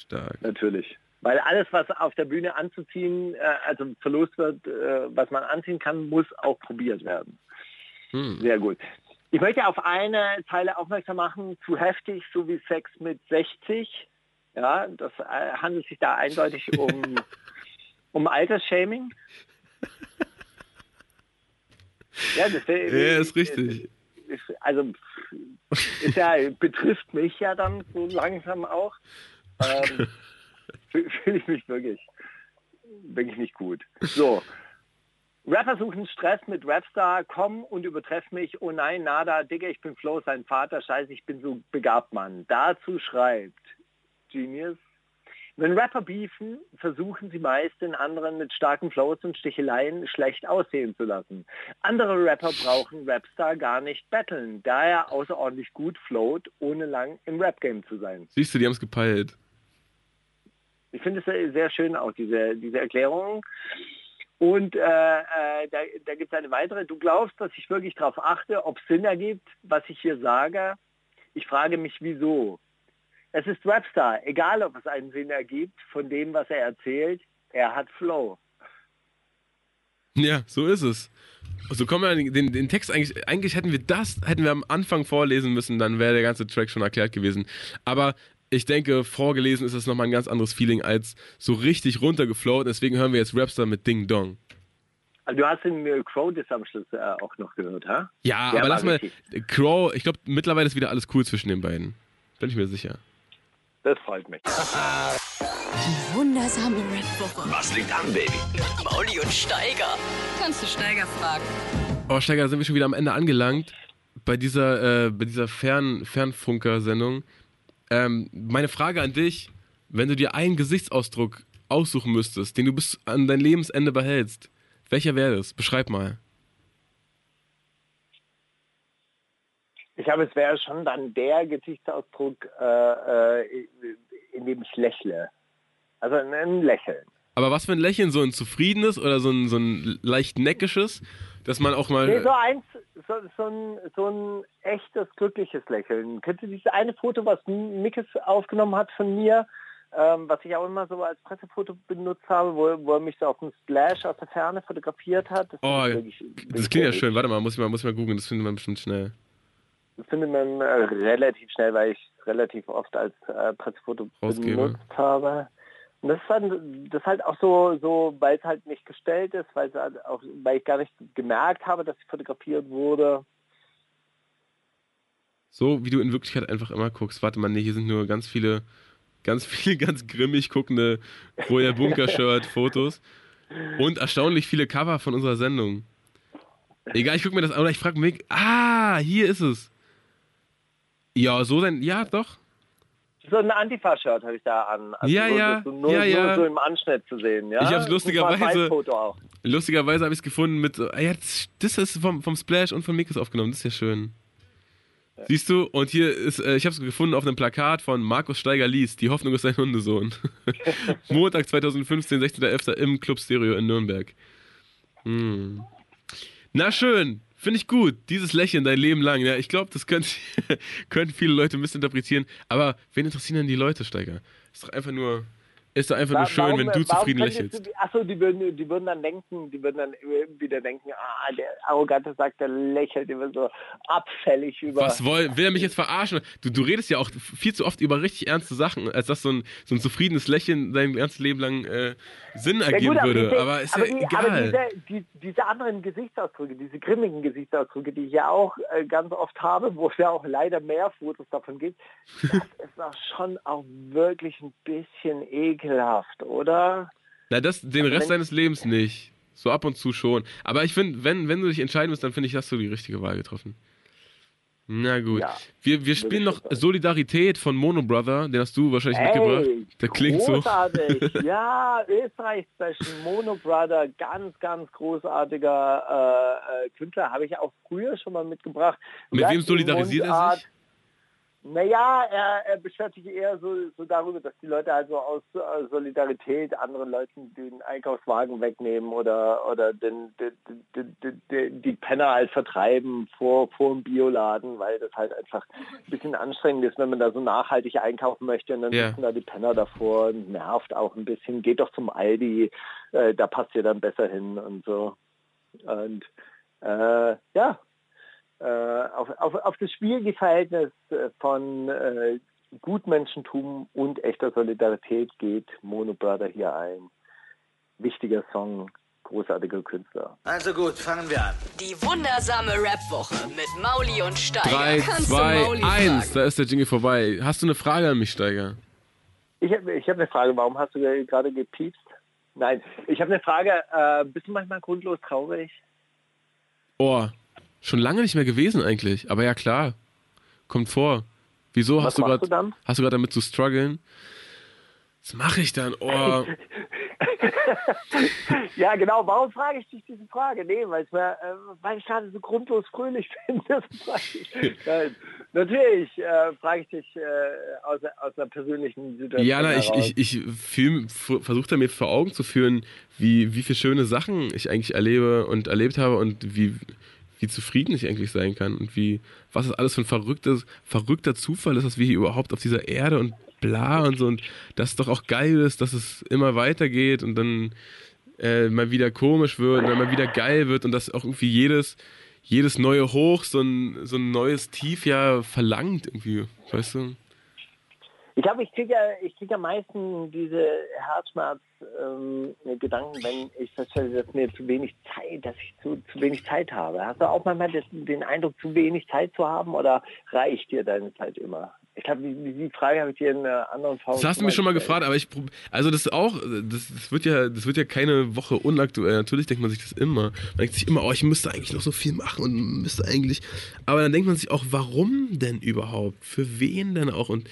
Stark. natürlich. Weil alles, was auf der Bühne anzuziehen, äh, also verlost wird, äh, was man anziehen kann, muss auch probiert werden. Hm. Sehr gut. Ich möchte auf eine Zeile aufmerksam machen, zu heftig, so wie Sex mit 60. Ja, das äh, handelt sich da eindeutig um, um Altersshaming. Ja, das Ja, ist richtig. Ist, also ist ja, betrifft mich ja dann so langsam auch. Ähm, Fühle fühl ich mich wirklich, wirklich nicht gut. So. Rapper suchen Stress mit Rapstar, komm und übertreff mich. Oh nein, nada, Digga, ich bin Flo, sein Vater, scheiße, ich bin so begabt, Mann. Dazu schreibt Genius. Wenn Rapper beefen, versuchen sie meist den anderen mit starken Flows und Sticheleien schlecht aussehen zu lassen. Andere Rapper brauchen Rapstar gar nicht battlen, da er außerordentlich gut float, ohne lang im Rap-Game zu sein. Siehst du, die haben es gepeilt. Ich finde es sehr- schön auch, diese, diese Erklärung. Und äh, äh, da, da gibt es eine weitere. Du glaubst, dass ich wirklich darauf achte, ob es Sinn ergibt, was ich hier sage? Ich frage mich, wieso? Es ist Rapstar, egal ob es einen Sinn ergibt von dem, was er erzählt, er hat Flow. Ja, so ist es. So kommen wir an den, den Text eigentlich, eigentlich hätten wir das, hätten wir am Anfang vorlesen müssen, dann wäre der ganze Track schon erklärt gewesen. Aber ich denke, vorgelesen ist das nochmal ein ganz anderes Feeling als so richtig runtergeflowt. Deswegen hören wir jetzt Rapstar mit Ding Dong. Also du hast den äh, Crow Diss am Schluss äh, auch noch gehört, ha? Ja, Der aber lass mal, richtig. Crow, ich glaube, mittlerweile ist wieder alles cool zwischen den beiden. Bin ich mir sicher. Das freut mich. Wundersame Rap-Woche. Was liegt an, Baby? Mauli und Steiger. Kannst du Steiger fragen? Oh, Steiger, da sind wir schon wieder am Ende angelangt bei dieser, äh, bei dieser Fern, Fernfunker-Sendung. Ähm, meine Frage an dich, wenn du dir einen Gesichtsausdruck aussuchen müsstest, den du bis an dein Lebensende behältst, welcher wäre es? Beschreib mal. Ich glaube, es wäre schon dann der Gesichtsausdruck, äh, äh, in dem ich lächle. Also ein Lächeln. Aber was für ein Lächeln? So ein zufriedenes oder so ein, so ein leicht neckisches? Dass man auch mal. Nee, so eins, so, so, ein, so ein echtes, glückliches Lächeln. Könnt ihr dieses eine Foto, was Mickes aufgenommen hat von mir, ähm, was ich auch immer so als Pressefoto benutzt habe, wo, wo er mich so auf dem Splash aus der Ferne fotografiert hat. Das, oh, wirklich, das klingt ja schön. Warte mal, muss ich mal, muss ich mal googeln, das findet man bestimmt schnell. Das findet man äh, relativ schnell, weil ich es relativ oft als äh, Pressefoto Rausgebe. benutzt habe. Das ist, dann, das ist halt auch so, so weil es halt nicht gestellt ist, weil, halt auch, weil ich gar nicht gemerkt habe, dass ich fotografiert wurde. So wie du in Wirklichkeit einfach immer guckst. Warte mal, nee, hier sind nur ganz viele, ganz viele ganz grimmig guckende Royal Bunker-Shirt, Fotos. Und erstaunlich viele Cover von unserer Sendung. Egal, ich gucke mir das an oder ich frage mich, ah, hier ist es. Ja, so denn, ja, doch. So ein Antifa-Shirt habe ich da an. Also ja, ja, so, nur, ja, ja. Nur so im Anschnitt zu sehen. Ja? Ich habe es lustigerweise, lustigerweise habe ich es gefunden mit, ja, das ist vom, vom Splash und von Mikis aufgenommen. Das ist ja schön. Ja. Siehst du? Und hier ist, äh, ich habe es gefunden auf einem Plakat von Markus Steiger liest. Die Hoffnung ist sein Hundesohn. Montag 2015, 16.11. im Club Stereo in Nürnberg. Hm. Na schön. Finde ich gut. Dieses Lächeln dein Leben lang. Ja, ich glaube, das können, können viele Leute missinterpretieren. Aber wen interessieren denn die Leute, Steiger? Ist doch einfach nur ist doch einfach nur schön, warum, wenn du zufrieden lächelst. Du, achso, die würden, die würden dann denken, die würden dann wieder denken, ah, der Arrogante sagt, der lächelt immer so abfällig über. Was will, will er mich jetzt verarschen? Du, du redest ja auch viel zu oft über richtig ernste Sachen, als dass so ein, so ein zufriedenes Lächeln dein ganzes Leben lang äh, Sinn ergeben ja, gut, würde. Aber ist aber ja die, egal. Aber diese, die, diese anderen Gesichtsausdrücke, diese grimmigen Gesichtsausdrücke, die ich ja auch äh, ganz oft habe, wo es ja auch leider mehr Fotos davon gibt, das ist auch schon auch wirklich ein bisschen eklig ekelhaft, oder? Na, das den also Rest deines Lebens nicht. So ab und zu schon. Aber ich finde, wenn, wenn du dich entscheiden musst, dann finde ich, hast du die richtige Wahl getroffen. Na gut. Ja, wir, wir spielen noch Solidarität von Mono Brother, den hast du wahrscheinlich hey, mitgebracht. Der klingt großartig. so. ja, Österreich Special, Mono Brother, ganz, ganz großartiger äh, äh, Künstler, habe ich auch früher schon mal mitgebracht. Mit wem solidarisiert er sich? Naja, er, er beschwert sich eher so, so darüber, dass die Leute also aus äh, Solidarität anderen Leuten den Einkaufswagen wegnehmen oder, oder den, den, den, die Penner halt vertreiben vor, vor dem Bioladen, weil das halt einfach ein bisschen anstrengend ist, wenn man da so nachhaltig einkaufen möchte und dann yeah. sitzen da die Penner davor und nervt auch ein bisschen. Geht doch zum Aldi, äh, da passt ihr dann besser hin und so. Und äh, ja, auf, auf, auf das schwierige Verhältnis äh, von äh, Gutmenschentum und echter Solidarität geht Mono Brother hier ein. Wichtiger Song, großartiger Künstler. Also gut, fangen wir an. Die wundersame Rap-Woche mit Mauli und Steiger. 3, 2, 1, da ist der Jingle vorbei. Hast du eine Frage an mich, Steiger? Ich habe ich hab eine Frage, warum hast du gerade gepiepst? Nein, ich habe eine Frage, äh, bist du manchmal grundlos traurig? Oh, Schon lange nicht mehr gewesen eigentlich, aber ja klar, kommt vor. Wieso Was hast du gerade hast du gerade damit zu strugglen? Was mache ich dann? Oh. ja, genau. Warum frage ich dich diese Frage? Nee, weil, ich, äh, weil ich gerade so grundlos fröhlich bin. Natürlich äh, frage ich dich äh, aus, aus einer persönlichen Situation. Ja, na, ich, ich, ich versuche da mir vor Augen zu führen, wie, wie viele schöne Sachen ich eigentlich erlebe und erlebt habe und wie, wie zufrieden ich eigentlich sein kann und wie, was es alles für ein verrücktes, verrückter Zufall ist, dass wir hier überhaupt auf dieser Erde und bla und so und das doch auch geil ist, dass es immer weitergeht und dann äh, mal wieder komisch wird und dann mal wieder geil wird und dass auch irgendwie jedes, jedes neue Hoch so ein, so ein neues Tief ja verlangt irgendwie, weißt du? Ich glaube, ich kriege ja, ich kriege am meisten diese Herzschmerz-Gedanken, ähm, wenn ich feststelle, dass mir zu wenig Zeit, dass ich zu, zu wenig Zeit habe. Hast du auch manchmal das, den Eindruck, zu wenig Zeit zu haben oder reicht dir deine Zeit immer? Ich glaube, die, die, Frage habe ich dir in einer anderen Form. Das hast du mich schon mal gefragt, aber ich, also das ist auch, das, das, wird ja, das wird ja keine Woche unaktuell. Natürlich denkt man sich das immer. Man denkt sich immer, oh, ich müsste eigentlich noch so viel machen und müsste eigentlich. Aber dann denkt man sich auch, warum denn überhaupt? Für wen denn auch? Und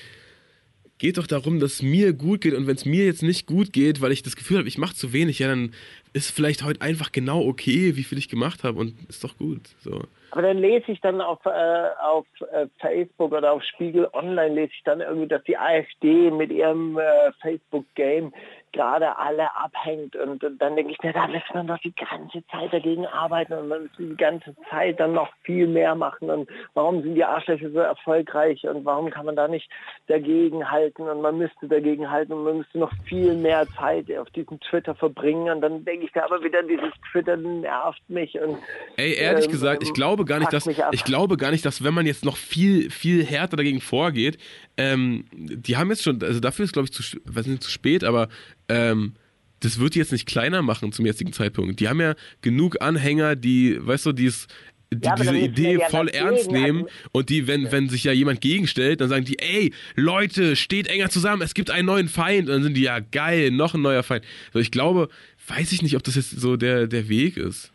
geht doch darum, dass es mir gut geht und wenn es mir jetzt nicht gut geht, weil ich das Gefühl habe, ich mache zu wenig, ja, dann ist vielleicht heute einfach genau okay, wie viel ich gemacht habe und ist doch gut. So. Aber dann lese ich dann auf, äh, auf äh, Facebook oder auf Spiegel Online, lese ich dann irgendwie, dass die AfD mit ihrem äh, Facebook-Game gerade alle abhängt. Und, und dann denke ich mir, da lässt man doch die ganze Zeit dagegen arbeiten und man müsste die ganze Zeit dann noch viel mehr machen. Und warum sind die Arschlöcher so erfolgreich und warum kann man da nicht dagegen halten und man müsste dagegen halten und man müsste noch viel mehr Zeit auf diesem Twitter verbringen. Und dann denke ich da aber wieder, dieses Twitter nervt mich. Und, Ey, ehrlich ähm, gesagt, ich glaube gar nicht, dass ich glaube gar nicht, dass wenn man jetzt noch viel viel härter dagegen vorgeht, ähm, die haben jetzt schon, also dafür ist glaube ich zu, weiß nicht, zu spät, aber ähm, das wird die jetzt nicht kleiner machen zum jetzigen Zeitpunkt. Die haben ja genug Anhänger, die, weißt du, dies, die Ja, diese Idee ja voll ernst nehmen also- und die, wenn, wenn sich ja jemand gegenstellt, dann sagen die, ey, Leute, steht enger zusammen, es gibt einen neuen Feind. Und dann sind die, ja, geil, noch ein neuer Feind. So, ich glaube, weiß ich nicht, ob das jetzt so der, der Weg ist.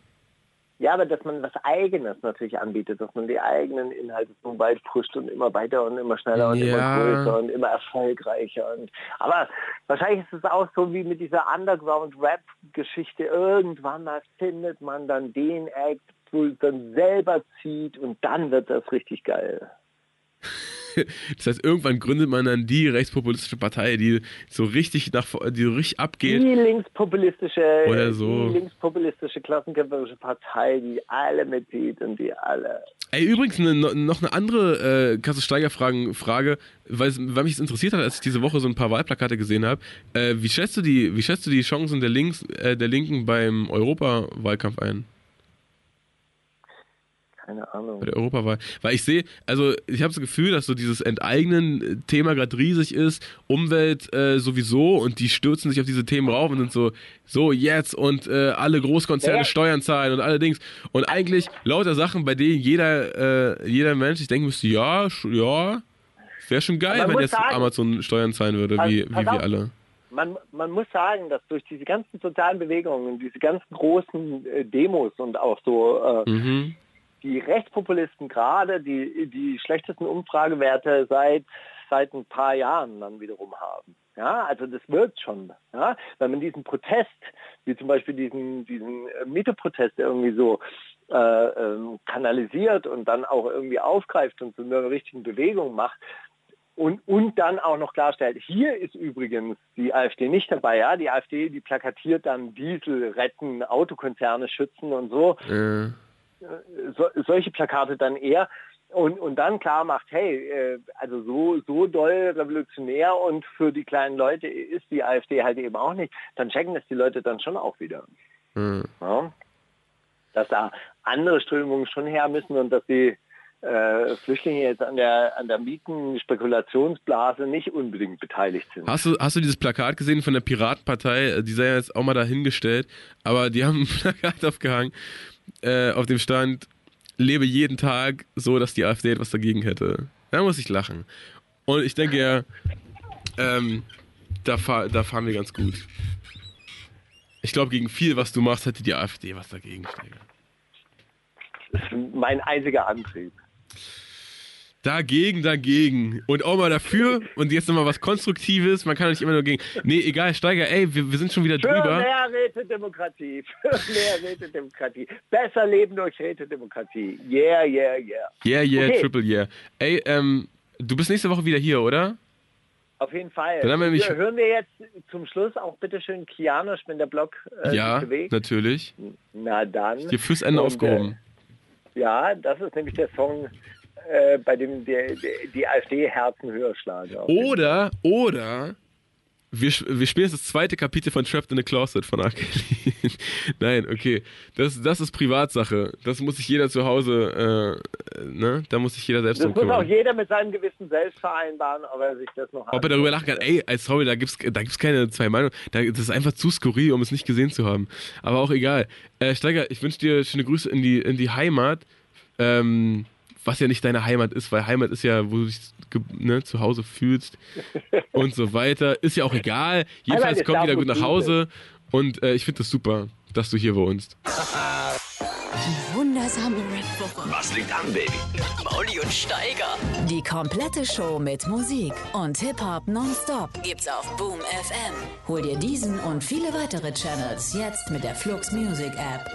Ja, aber dass man was Eigenes natürlich anbietet, dass man die eigenen Inhalte so weit pusht und immer weiter und immer schneller und Ja. immer größer und immer erfolgreicher. Und, aber wahrscheinlich ist es auch so wie mit dieser Underground-Rap-Geschichte. Irgendwann mal findet man dann den Act, wo es dann selber zieht und dann wird das richtig geil. Das heißt, irgendwann gründet man dann die rechtspopulistische Partei, die so richtig nach die so richtig abgeht. Die linkspopulistische, Oder so. die linkspopulistische klassenkämpferische Partei, die alle mitzieht und die alle Ey, übrigens eine, noch eine andere äh, Kasse Steiger Fragen Frage, weil, es- weil mich das interessiert hat, als ich diese Woche so ein paar Wahlplakate gesehen habe. Äh, wie schätzt du die, wie schätzt du die Chancen der Links, äh, der Linken beim Europawahlkampf ein? Keine Ahnung. Bei der Europawahl. Weil ich sehe, also ich habe das Gefühl, dass so dieses Enteignen-Thema gerade riesig ist, Umwelt äh, sowieso und die stürzen sich auf diese Themen rauf und sind so, so jetzt und äh, alle Großkonzerne Ja. Steuern zahlen und allerdings. Und eigentlich lauter Sachen, bei denen jeder, äh, jeder Mensch sich denken müsste, ja, ja, wäre schon geil, wenn jetzt sagen- Amazon Steuern zahlen würde, Pass- wie, pass wie wir alle. Man, man muss sagen, dass durch diese ganzen sozialen Bewegungen, diese ganzen großen äh, Demos und auch so äh, Mhm. Die Rechtspopulisten gerade die, die schlechtesten Umfragewerte seit, seit ein paar Jahren dann wiederum haben. Ja, also das wirkt schon. Ja, wenn man diesen Protest, wie zum Beispiel diesen, diesen äh, Mieterprotest irgendwie so äh, ähm, kanalisiert und dann auch irgendwie aufgreift und zu einer richtigen Bewegung macht, und, und dann auch noch klarstellt, hier ist übrigens die AfD nicht dabei. Ja? Die AfD, die plakatiert dann Diesel retten, Autokonzerne schützen und so Äh, so, solche Plakate dann eher und, und dann klar macht, hey, äh, also so, so doll revolutionär und für die kleinen Leute ist die AfD halt eben auch nicht, dann checken das die Leute dann schon auch wieder. äh. Ja? Dass da andere Strömungen schon her müssen und dass die äh, Flüchtlinge jetzt an der, an der Mieten-Spekulationsblase nicht unbedingt beteiligt sind. Hast du, hast du dieses Plakat gesehen von der Piratenpartei? Die sei ja jetzt auch mal dahingestellt, aber die haben ein Plakat aufgehangen, äh, auf dem stand, lebe jeden Tag so, dass die AfD etwas dagegen hätte. Da muss ich lachen. Und ich denke ja, ähm, da, fahr, da fahren wir ganz gut. Ich glaube, gegen viel, was du machst, hätte die AfD was dagegen. Das ist mein einziger Antrieb. Dagegen, dagegen. Und auch mal dafür. Und jetzt nochmal was Konstruktives. Man kann nicht immer nur gegen. Nee, egal, Steiger, ey, wir, wir sind schon wieder Für drüber. mehr Rätedemokratie. Für mehr Rätedemokratie. Besser leben durch Rätedemokratie. Yeah, yeah, yeah. Yeah, yeah, Okay. triple yeah. Ey, ähm, du bist nächste Woche wieder hier, oder? Auf jeden Fall. Dann haben wir Hier hören wir jetzt zum Schluss auch bitte schön Kianosch, wenn der Blog äh, ja, natürlich. Na dann. Dir fürs Ende Und, aufgehoben. Äh, ja, das ist nämlich der Song, äh, bei dem der, der, die AfD Herzen höher schlagen. Oder, oder, wir, wir spielen jetzt das zweite Kapitel von Trapped in a Closet von R. Nein, okay. Das, das ist Privatsache. Das muss sich jeder zu Hause, äh, ne? Da muss sich jeder selbst Das drum muss auch jeder mit seinem Gewissen selbst vereinbaren, ob er sich das noch Ob er darüber lachen kann, ey, ey, sorry, da gibt's, da gibt's keine zwei Meinungen. Da, das ist einfach zu skurril, um es nicht gesehen zu haben. Aber auch egal. Äh, Steiger, ich wünsche dir schöne Grüße in die, in die Heimat. Ähm, was ja nicht deine Heimat ist, weil Heimat ist ja, wo du dich ne, zu Hause fühlst und so weiter. Ist ja auch egal. Jedenfalls kommt wieder gut nach Hause und äh, ich finde das super, dass du hier wohnst. Die wundersame Red Booker. Was liegt an, Baby? Mit Mauli und Steiger. Die komplette Show mit Musik und Hip-Hop nonstop gibt's auf Boom FM. Hol dir diesen und viele weitere Channels jetzt mit der Flux Music App.